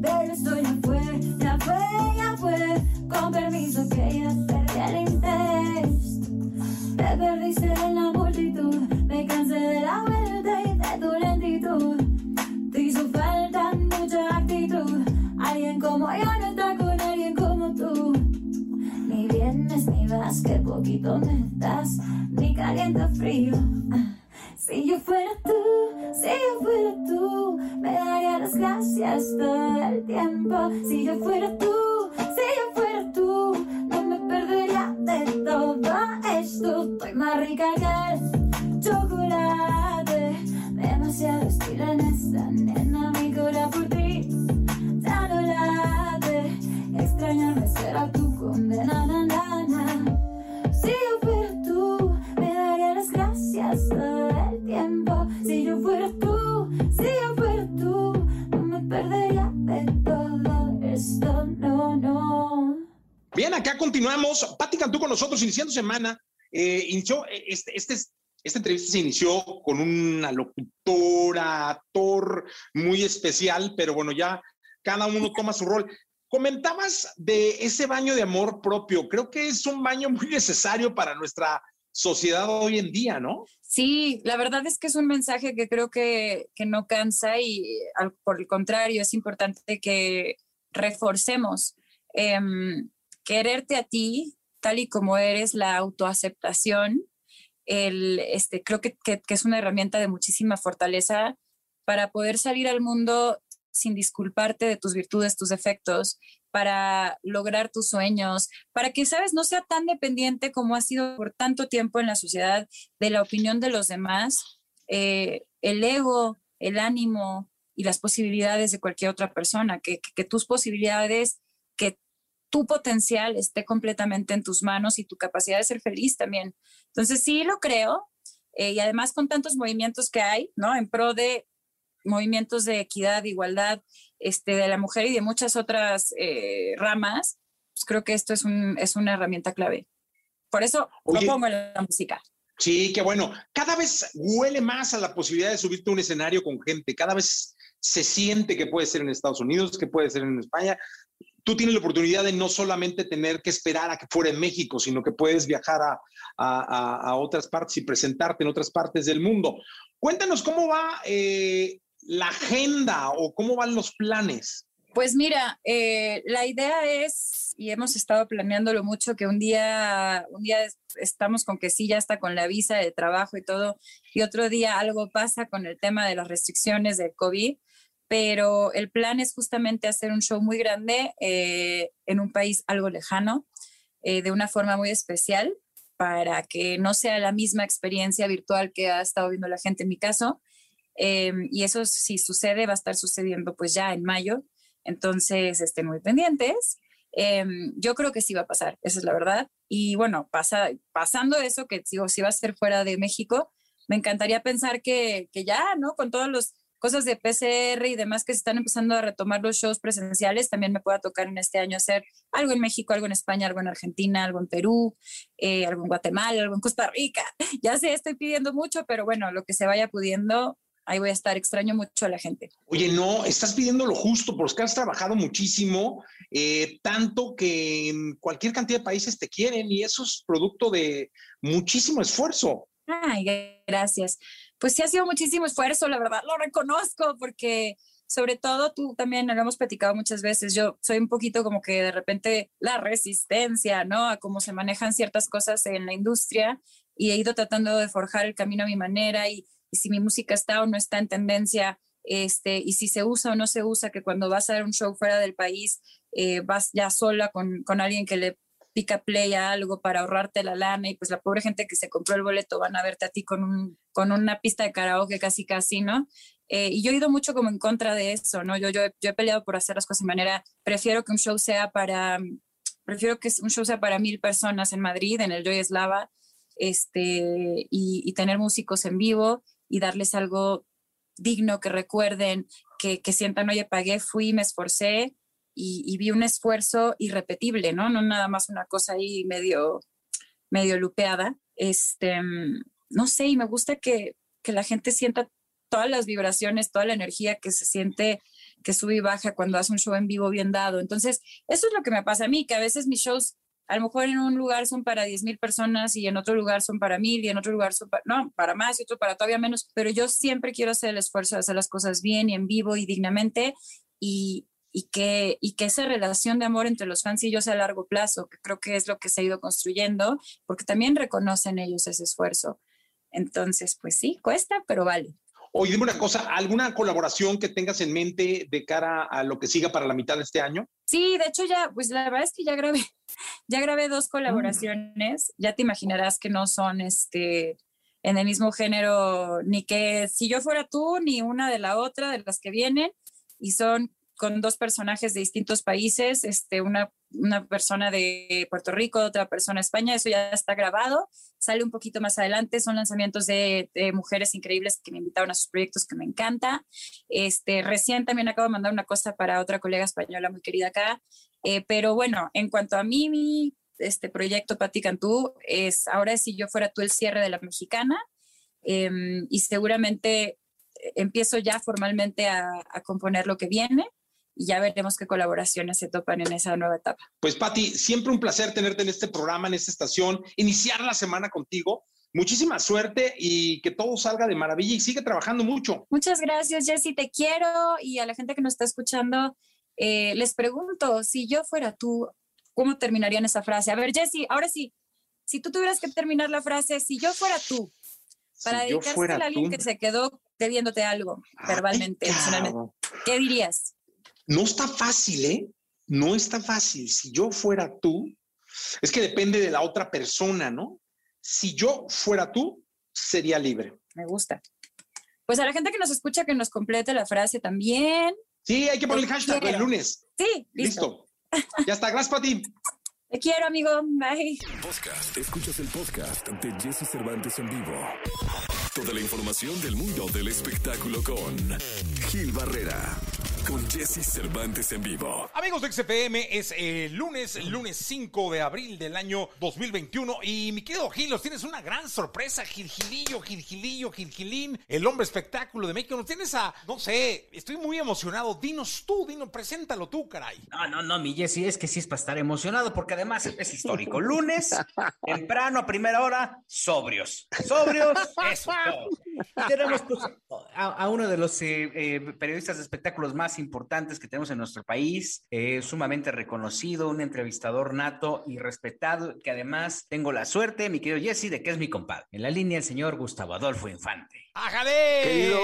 pero esto ya fue, ya fue, ya fue. Con permiso que ya perdí el interés. Te perdiste en la multitud, me cansé de la vuelta y de tu lentitud. Te hizo falta mucha actitud. Alguien como yo no está con alguien como tú. Ni vienes ni vas, que poquito me das. Ni caliente frío. Si yo fuera tú, acá continuamos. Pati Cantú con nosotros, iniciando semana. Eh, inició, eh, este, este, esta entrevista se inició con una locutora, actor muy especial, pero bueno, ya cada uno toma su rol. Comentabas de ese baño de amor propio. Creo que es un baño muy necesario para nuestra sociedad hoy en día, ¿no? Sí, la verdad es que es un mensaje que creo que, que no cansa y al, por el contrario es importante que reforcemos em, quererte a ti tal y como eres, la autoaceptación, el, este, creo que, que, es una herramienta de muchísima fortaleza para poder salir al mundo sin disculparte de tus virtudes, tus defectos, para lograr tus sueños, para que, sabes, no sea tan dependiente como ha sido por tanto tiempo en la sociedad de la opinión de los demás, eh, el ego, el ánimo y las posibilidades de cualquier otra persona, que, que tus posibilidades, que tu potencial esté completamente en tus manos y tu capacidad de ser feliz también. Entonces sí lo creo. eh, y además con tantos movimientos que hay, ¿no? En pro de movimientos de equidad, de igualdad este, de la mujer y de muchas otras eh, ramas, pues creo que esto es, un, es una herramienta clave. Por eso lo Oye. pongo en la música. Sí, qué bueno. Cada vez huele más a la posibilidad de subirte a un escenario con gente. Cada vez se siente que puede ser en Estados Unidos, que puede ser en España. Tú tienes la oportunidad de no solamente tener que esperar a que fuera en México, sino que puedes viajar a, a- a- otras partes y presentarte en otras partes del mundo. Cuéntanos cómo va eh, la agenda o cómo van los planes. Pues mira, eh, la idea es, y hemos estado planeándolo mucho, que un día, un día es- estamos con que sí, ya está con la visa de trabajo y todo, y otro día algo pasa con el tema de las restricciones del COVID, pero el plan es justamente hacer un show muy grande eh, en un país algo lejano, eh, de una forma muy especial, para que no sea la misma experiencia virtual que ha estado viendo la gente en mi caso. Eh, y eso si sucede, va a estar sucediendo pues ya en mayo. Entonces, estén muy pendientes. Yo creo que sí va a pasar, esa es la verdad. Y bueno, pasa, pasando eso, que digo, si va a ser fuera de México, me encantaría pensar que, que ya, ¿no? Con todas las cosas de PCR y demás que se están empezando a retomar los shows presenciales, también me pueda tocar en este año hacer algo en México, algo en España, algo en Argentina, algo en Perú, eh, algo en Guatemala, algo en Costa Rica. <laughs> Ya sé, estoy pidiendo mucho, pero bueno, lo que se vaya pudiendo, ahí voy a estar. Extraño mucho a la gente. Oye, no, estás pidiendo lo justo porque has trabajado muchísimo, eh, tanto que en cualquier cantidad de países te quieren y eso es producto de muchísimo esfuerzo. Ay, gracias. Pues sí ha sido muchísimo esfuerzo, la verdad, lo reconozco, porque sobre todo tú también lo hemos platicado muchas veces, yo soy un poquito como que de repente la resistencia, ¿no? A cómo se manejan ciertas cosas en la industria y he ido tratando de forjar el camino a mi manera y, si mi música está o no está en tendencia, este, y si se usa o no se usa, que cuando vas a dar un show fuera del país, eh, vas ya sola con, con alguien que le pica play a algo para ahorrarte la lana y pues la pobre gente que se compró el boleto van a verte a ti con, un, con una pista de karaoke casi casi, ¿no? Eh, y yo he ido mucho como en contra de eso, ¿no? Yo, yo, yo he peleado por hacer las cosas de manera, prefiero que un show sea para, prefiero que un show sea para mil personas en Madrid, en el Joy Eslava, este, y, y tener músicos en vivo y darles algo digno, que recuerden, que, que sientan, oye, pagué, fui, me esforcé y, vi un esfuerzo irrepetible, ¿no? No nada más una cosa ahí medio, medio lupeada. Este, mm, no sé, y me gusta que, que la gente sienta todas las vibraciones, toda la energía que se siente que sube y baja cuando hace un show en vivo bien dado. Entonces, eso es lo que me pasa a mí, que a veces mis shows a lo mejor en un lugar son para 10 mil personas y en otro lugar son para mil y en otro lugar son para, no, para más y otro para todavía menos, pero yo siempre quiero hacer el esfuerzo de hacer las cosas bien y en vivo y dignamente y, y, que, y que esa relación de amor entre los fans y sea a largo plazo, que creo que es lo que se ha ido construyendo, porque también reconocen ellos ese esfuerzo. Entonces, pues sí, cuesta, pero vale. Oye, dime una cosa, ¿alguna colaboración que tengas en mente de cara a lo que siga para la mitad de este año? Sí, de hecho ya, pues la verdad es que ya grabé, <laughs> ya grabé dos colaboraciones. Ya te imaginarás que no son este en el mismo género, ni que si yo fuera tú, ni una de la otra, de las que vienen, y son con dos personajes de distintos países, este, una, una persona de Puerto Rico, otra persona de España, eso ya está grabado, sale un poquito más adelante, son lanzamientos de, mujeres increíbles que me invitaron a sus proyectos que me encanta. Este, recién también acabo de mandar una cosa para otra colega española muy querida acá, eh, pero bueno, en cuanto a mí, mi este proyecto Pati Cantú es ahora si yo fuera tú el cierre de la mexicana eh, y seguramente empiezo ya formalmente a componer lo que viene y ya veremos qué colaboraciones se topan en esa nueva etapa. Pues Pati, siempre un placer tenerte en este programa, en esta estación, iniciar la semana contigo. Muchísima suerte y que todo salga de maravilla y sigue trabajando mucho. Muchas gracias, Jessy, te quiero y a la gente que nos está escuchando, eh, les pregunto, si yo fuera tú, ¿cómo terminarían esa frase? A ver, Jessy, ahora sí, si tú tuvieras que terminar la frase, si yo fuera tú, para Si fuera a alguien tú. que se quedó debiéndote algo verbalmente, emocionalmente, Claro. ¿qué dirías? No está fácil, ¿eh? No está fácil. Si yo fuera tú, es que depende de la otra persona, ¿no? Si yo fuera tú, sería libre. Me gusta. Pues a la gente que nos escucha, que nos complete la frase también. Sí, hay que ponerle hashtag quiero. el lunes. Sí, listo. Listo. Ya está, gracias, Pati. Te quiero, amigo. Bye. Podcast. Escuchas el podcast de Jesse Cervantes en vivo. Toda la información del mundo del espectáculo con Gil Barrera. Con Jesse Cervantes en vivo. Amigos de XFM, es eh, lunes, lunes 5 de abril del año 2021. Y mi querido Gil, nos tienes una gran sorpresa. Gilgilillo, Gilgilillo, Gilgilín, el hombre espectáculo de México. Nos tienes a, no sé, estoy muy emocionado. Dinos tú, dinos, preséntalo tú, caray. No, no, no, mi Jesse, es que sí es para estar emocionado, porque además es histórico. Lunes, <laughs> temprano, a primera hora, sobrios. Sobrios, eso. todo. Y tenemos pues, a, a uno de los eh, eh, periodistas de espectáculos más importantes que tenemos en nuestro país, eh, sumamente reconocido, un entrevistador nato y respetado, que además tengo la suerte, mi querido Jesse, de que es mi compadre. En la línea el señor Gustavo Adolfo Infante. ¡Ájale! Querido,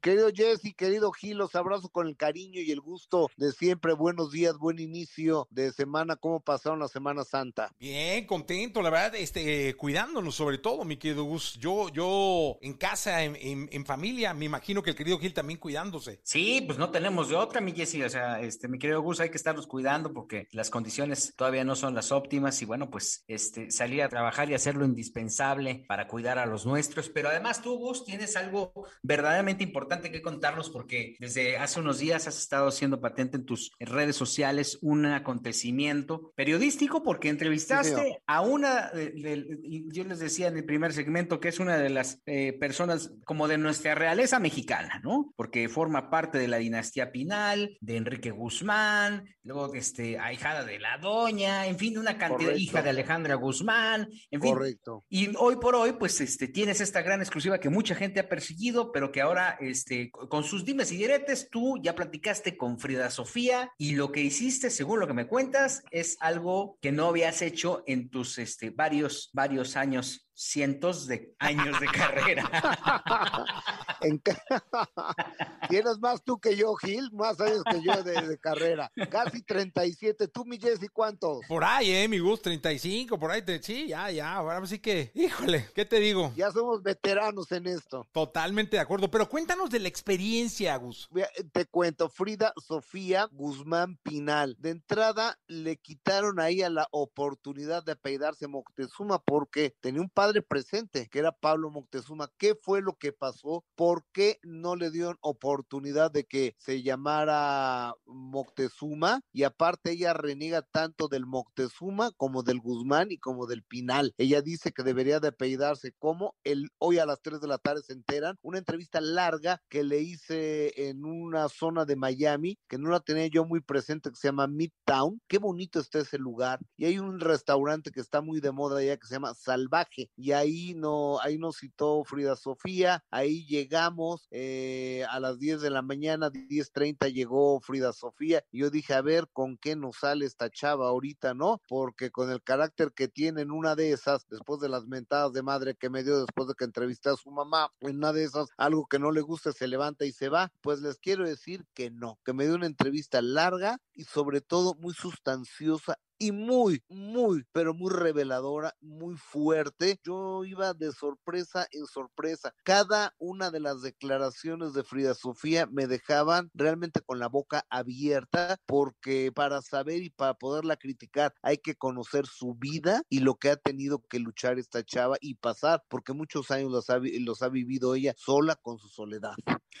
querido Jesse, querido Gil, los abrazo con el cariño y el gusto de siempre. Buenos días, buen inicio de semana. ¿Cómo pasaron la Semana Santa? Bien, contento, la verdad, este, cuidándonos sobre todo, mi querido Gus. Yo, yo en casa, en, en- en familia, me imagino que el querido Gil también cuidándose. Sí, pues no tenemos de otra, mi Jessy. O sea, este, mi querido Gus, hay que estarnos cuidando porque las condiciones todavía no son las óptimas. Y bueno, pues este, salir a trabajar y hacer lo indispensable para cuidar a los nuestros. Pero además tú, Gus, tienes algo verdaderamente importante que contarnos porque desde hace unos días has estado haciendo patente en tus redes sociales un acontecimiento periodístico porque entrevistaste Sí, a una, de- de- yo les decía en el primer segmento que es una de las eh, personas como de nuestra realeza mexicana, ¿no? Porque forma parte de la dinastía Pinal, de Enrique Guzmán, luego este, ahijada de la doña, en fin, una cantidad, Correcto. hija de Alejandra Guzmán, en fin. Correcto. Y hoy por hoy, pues, este, tienes esta gran exclusiva que mucha gente ha perseguido, pero que ahora, este, con sus dimes y diretes, tú ya platicaste con Frida Sofía y lo que hiciste, según lo que me cuentas, es algo que no habías hecho en tus, este, varios, varios años, cientos de años de carrera. <laughs> En ca- <laughs> Tienes más tú que yo, Gil, más años que yo de, de carrera. Casi 37. ¿Tú, mi Jesse, cuántos? Por ahí, eh, mi Gus, 35, por ahí, te, sí, ya, ya, ahora sí que, híjole, ¿qué te digo? Ya somos veteranos en esto. Totalmente de acuerdo, pero cuéntanos de la experiencia, Gus. Te cuento, Frida Sofía Guzmán Pinal. De entrada, le quitaron ahí a la oportunidad de apellidarse Moctezuma porque tenía un padre presente, que era Pablo Moctezuma. ¿Qué fue lo que pasó? ¿Por qué no le dieron oportunidad de que se llamara Moctezuma? Y aparte, ella reniega tanto del Moctezuma como del Guzmán y como del Pinal. Ella dice que debería de apellidarse como el hoy a las 3 de la tarde se enteran. Una entrevista larga que le hice en una zona de Miami, que no la tenía yo muy presente, que se llama Midtown. Qué bonito está ese lugar. Y hay un restaurante que está muy de moda allá que se llama Salvaje. Y ahí, no, ahí nos citó Frida Sofía. Ahí llegamos eh, a las 10 de la mañana, 10.30 llegó Frida Sofía. Y yo dije, a ver con qué nos sale esta chava ahorita, ¿no? Porque con el carácter que tiene en una de esas, después de las mentadas de madre que me dio después de que entrevisté a su mamá, en una de esas, algo que no le gusta, se levanta y se va. Pues les quiero decir que no, que me dio una entrevista larga y sobre todo muy sustanciosa y muy, muy, pero muy reveladora, muy fuerte. Yo iba de sorpresa en sorpresa. Cada una de las declaraciones de Frida Sofía me dejaban realmente con la boca abierta porque para saber y para poderla criticar hay que conocer su vida y lo que ha tenido que luchar esta chava y pasar porque muchos años los ha, los ha vivido ella sola con su soledad.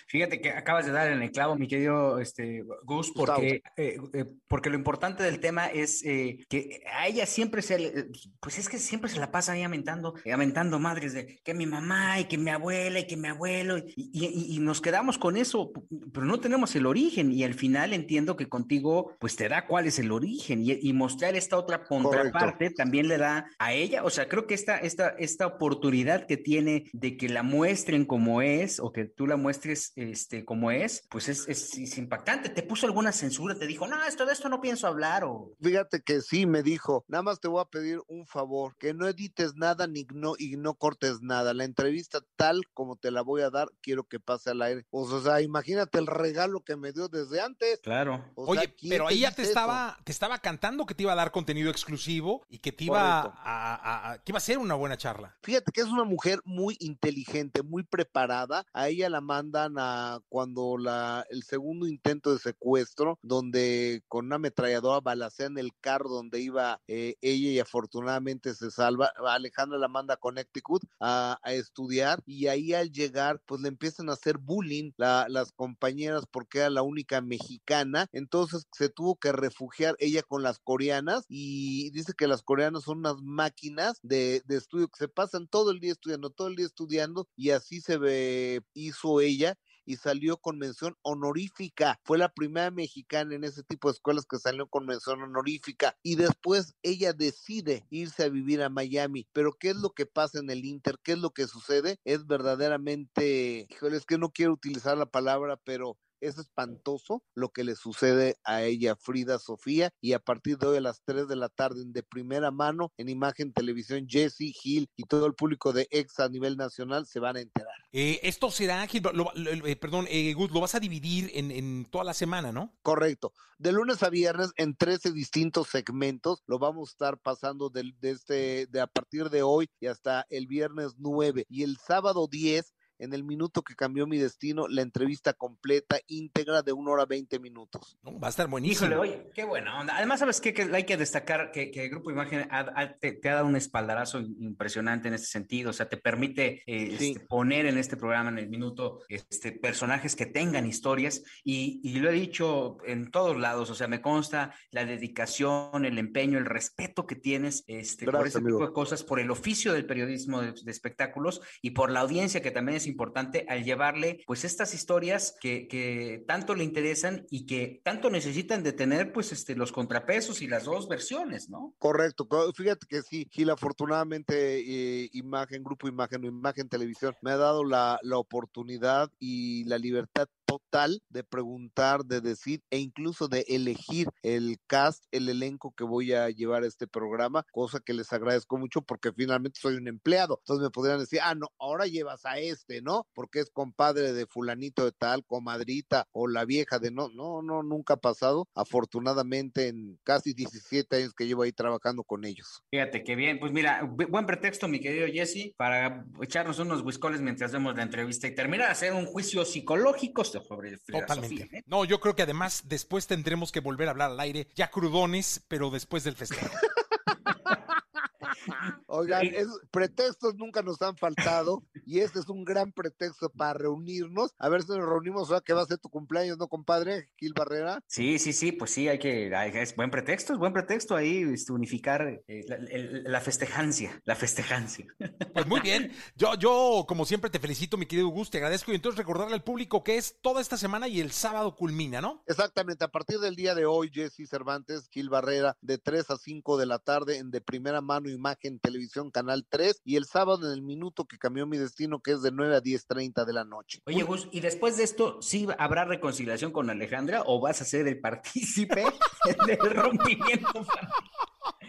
Fíjate que acabas de dar en el clavo, mi querido este, Gus, porque, eh, eh, porque lo importante del tema es eh, que a ella siempre se, le- pues es que siempre se la pasa ahí amentando, eh, amentando madres de que mi mamá y que mi abuela y que mi abuelo, y, y- y nos quedamos con eso, pero no tenemos el origen, y al final entiendo que contigo, pues te da cuál es el origen, y, y mostrar esta otra contraparte también le da a ella, o sea, creo que esta, esta, esta oportunidad que tiene de que la muestren como es, o que tú la muestres este, como es, pues es, es, es impactante. ¿Te puso alguna censura? ¿Te dijo, no, esto de esto no pienso hablar? O... Fíjate que sí, me dijo, nada más te voy a pedir un favor, que no edites nada ni no, y no cortes nada. La entrevista tal como te la voy a dar, quiero que pase al aire. Pues, o sea, imagínate el regalo que me dio desde antes. Claro. O sea, Oye, ¿quién pero ahí ya te eso? estaba, te estaba cantando que te iba a dar contenido exclusivo y que te iba a- a- que iba a ser una buena charla. Fíjate que es una mujer muy inteligente, muy preparada. A ella la mandan a cuando la, el segundo intento de secuestro, donde con una ametralladora balacean el carro donde iba eh, ella y afortunadamente se salva. Alejandra la manda a Connecticut a, a estudiar y ahí al llegar pues le empiezan a hacer bullying la- las compañeras porque era la única mexicana. Entonces se tuvo que refugiar ella con las coreanas y dice que las coreanas son unas máquinas de, de estudio que se pasan todo el día estudiando, todo el día estudiando y así se ve, hizo ella y salió con mención honorífica. Fue la primera mexicana en ese tipo de escuelas que salió con mención honorífica y después ella decide irse a vivir a Miami. Pero ¿qué es lo que pasa en el Inter? ¿Qué es lo que sucede? Es verdaderamente, híjole, es que no quiero utilizar la palabra, pero es espantoso lo que le sucede a ella, Frida Sofía, y a partir de hoy a las 3 de la tarde, de primera mano, en Imagen Televisión, Jesse, Gil y todo el público de EXA a nivel nacional se van a enterar. Eh, esto será, Gil, lo- lo- eh, perdón, eh, Gus, lo vas a dividir en, en toda la semana, ¿no? Correcto. De lunes a viernes en 13 distintos segmentos. Lo vamos a estar pasando de, este, de a partir de hoy y hasta el viernes 9. Y el sábado 10, en el minuto que cambió mi destino, la entrevista completa, íntegra de una hora 20 minutos. va a estar buenísimo. Híjole, oye, qué buena onda. Además, ¿sabes qué? Que hay que destacar que, que el Grupo Imagen ha- ha- te, te ha dado un espaldarazo impresionante en este sentido. O sea, te permite eh, Sí. este, poner en este programa, en el minuto, este, personajes que tengan historias. Y, y lo he dicho en todos lados. O sea, me consta la dedicación, el empeño, el respeto que tienes este, por Gracias, este amigo. tipo de cosas, por el oficio del periodismo de, de espectáculos y por la audiencia que también es importante al llevarle pues estas historias que, tanto le interesan y que tanto necesitan de tener pues este, los contrapesos y las dos versiones, ¿no? Correcto, co- fíjate que sí, Gil, afortunadamente eh, Imagen, Grupo Imagen o Imagen Televisión me ha dado la, la oportunidad y la libertad total de preguntar, de decir e incluso de elegir el cast, el elenco que voy a llevar a este programa, cosa que les agradezco mucho porque finalmente soy un empleado. Entonces me podrían decir, ah, no, ahora llevas a este, ¿no? Porque es compadre de fulanito de tal, comadrita o la vieja de no, no, no, nunca ha pasado. Afortunadamente en casi 17 años que llevo ahí trabajando con ellos. Fíjate qué bien, pues mira, bu- buen pretexto, mi querido Jesse, para echarnos unos whiskoles mientras vemos la entrevista y terminar a hacer un juicio psicológico sobre Frida Totalmente. ¿eh? No, yo creo que además después tendremos que volver a hablar al aire, ya crudones, pero después del festejo. <laughs> Oigan, es- pretextos nunca nos han faltado y este es un gran pretexto para reunirnos. A ver si nos reunimos ahora que va a ser tu cumpleaños, ¿no, compadre? Gil Barrera. Sí, sí, sí, pues sí, hay que, hay- es buen pretexto, es buen pretexto ahí este, unificar eh, la, el- la festejancia, la festejancia. Pues muy bien, yo, yo como siempre te felicito, mi querido Gus, te agradezco y entonces recordarle al público que es toda esta semana y el sábado culmina, ¿no? Exactamente, a partir del día de hoy, Jesse Cervantes, Gil Barrera, de 3 a 5 de la tarde en De Primera Mano Imagen Televisión Canal 3 y el sábado en el minuto que cambió mi destino, que es de 9 a 10.30 de la noche. Oye, Gus, ¿y después de esto sí habrá reconciliación con Alejandra o vas a ser el partícipe <laughs> del rompimiento?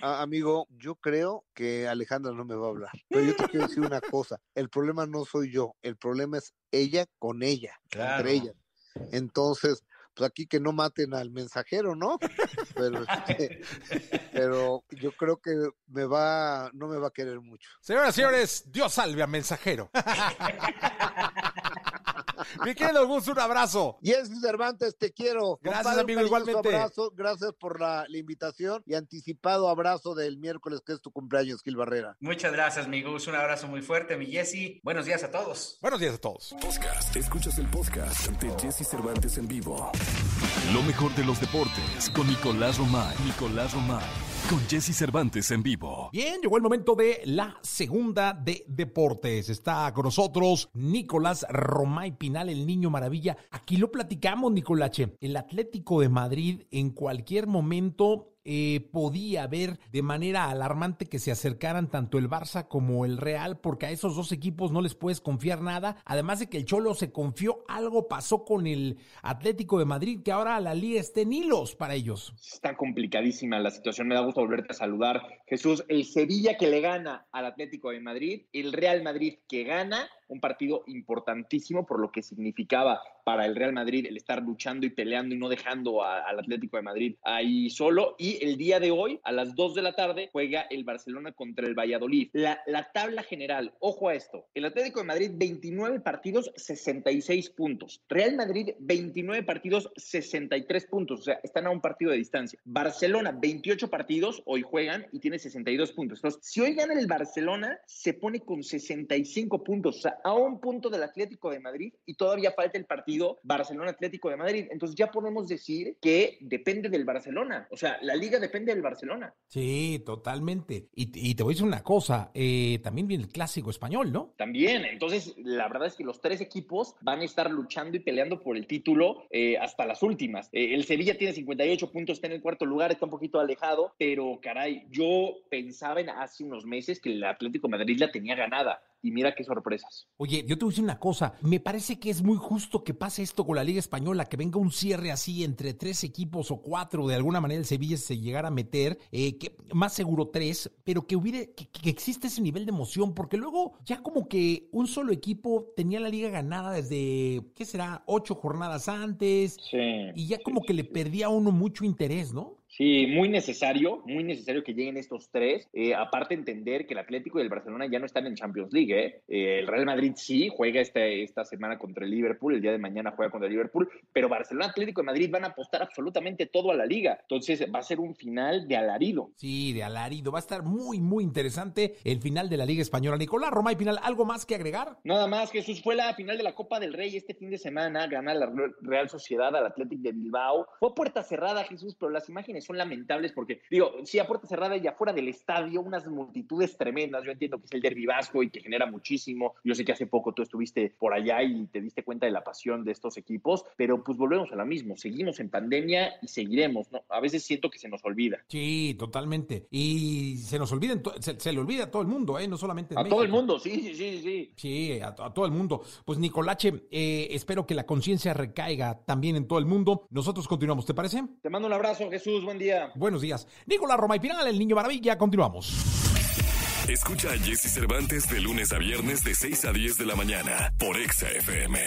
Ah, amigo, yo creo que Alejandra no me va a hablar. Pero yo te quiero decir una cosa, el problema no soy yo, el problema es ella con ella, Claro. entre ellas. Entonces, pues aquí que no maten al mensajero, ¿no? Pero, este, pero yo creo que me va, no me va a querer mucho. Señoras y señores, Dios salve a mensajero. <laughs> <laughs> Mi querido Gus, un abrazo. Jesse Cervantes, te quiero. Gracias, Compadre, amigo, igualmente. Abrazo, gracias por la, la invitación y anticipado abrazo del miércoles que es tu cumpleaños, Gil Barrera. Muchas gracias, mi Gus. Un abrazo muy fuerte, mi Jesse. Buenos días a todos. Buenos días a todos. Podcast. Escuchas el podcast de Jesse Cervantes en vivo. Lo mejor de los deportes con Nicolás Romay. Nicolás Romay. Con Jesse Cervantes en vivo. Bien, llegó el momento de la segunda de deportes. Está con nosotros Nicolás Romay Pinal, el niño maravilla. Aquí lo platicamos, Nicolache. El Atlético de Madrid en cualquier momento eh, podía ver de manera alarmante que se acercaran tanto el Barça como el Real, porque a esos dos equipos no les puedes confiar nada. Además de que el Cholo se confió, algo pasó con el Atlético de Madrid, que ahora la liga está en hilos para ellos. Está complicadísima la situación. Me da gusto volverte a saludar. Jesús, el Sevilla que le gana al Atlético de Madrid, el Real Madrid que gana un partido importantísimo por lo que significaba para el Real Madrid el estar luchando y peleando y no dejando al Atlético de Madrid ahí solo. Y el día de hoy, a las 2 de la tarde, juega el Barcelona contra el Valladolid. La, la tabla general, ojo a esto, el Atlético de Madrid 29 partidos, 66 puntos. Real Madrid 29 partidos, 63 puntos. O sea, están a un partido de distancia. Barcelona 28 partidos, hoy juegan y tiene 62 puntos. Entonces, si hoy gana el Barcelona, se pone con 65 puntos. O sea, a un punto del Atlético de Madrid y todavía falta el partido Barcelona-Atlético de Madrid. Entonces ya podemos decir que depende del Barcelona. O sea, la liga depende del Barcelona. Sí, totalmente. Y, y te voy a decir una cosa, eh, también viene el clásico español, ¿no? También, entonces la verdad es que los tres equipos van a estar luchando y peleando por el título eh, hasta las últimas. Eh, el Sevilla tiene 58 puntos, está en el cuarto lugar, está un poquito alejado, pero caray, yo pensaba en hace unos meses que el Atlético de Madrid la tenía ganada. Y mira qué sorpresas. Oye, yo te voy a decir una cosa, me parece que es muy justo que pase esto con la Liga Española, que venga un cierre así entre tres equipos o cuatro, de alguna manera el Sevilla se llegara a meter, eh, que más seguro tres, pero que hubiera, que, que existe ese nivel de emoción, porque luego ya como que un solo equipo tenía la liga ganada desde, ¿qué será? Ocho jornadas antes, y ya como que le perdía a uno mucho interés, ¿no? Sí, muy necesario, muy necesario que lleguen estos tres. Eh, aparte, entender que el Atlético y el Barcelona ya no están en Champions League. ¿eh? Eh, el Real Madrid sí juega este, esta semana contra el Liverpool, el día de mañana juega contra el Liverpool, pero Barcelona, Atlético y Madrid van a apostar absolutamente todo a la liga. Entonces, va a ser un final de alarido. Sí, de alarido. Va a estar muy, muy interesante el final de la Liga Española. Nicolás Roma y Pinal, ¿algo más que agregar? Nada más, Jesús, fue la final de la Copa del Rey este fin de semana, gana la Real Sociedad al Atlético de Bilbao. Fue puerta cerrada, Jesús, pero las imágenes son lamentables porque, digo, sí, a puerta cerrada y afuera del estadio, unas multitudes tremendas. Yo entiendo que es el derbi vasco y que genera muchísimo. Yo sé que hace poco tú estuviste por allá y te diste cuenta de la pasión de estos equipos, pero pues volvemos a lo mismo. Seguimos en pandemia y seguiremos, ¿no? A veces siento que se nos olvida. Sí, totalmente. Y se nos olvida, se, se, le olvida a todo el mundo, ¿eh? No solamente a México. todo el mundo, sí, sí, sí, sí. Sí, a, a todo el mundo. Pues Nicolache, eh, espero que la conciencia recaiga también en todo el mundo. Nosotros continuamos, ¿te parece? Te mando un abrazo, Jesús, buen día. Buenos días. Nicolás Roma y Pinal, el Niño Maravilla, continuamos. Escucha a Jesse Cervantes de lunes a viernes de 6 a 10 de la mañana por Exa FM.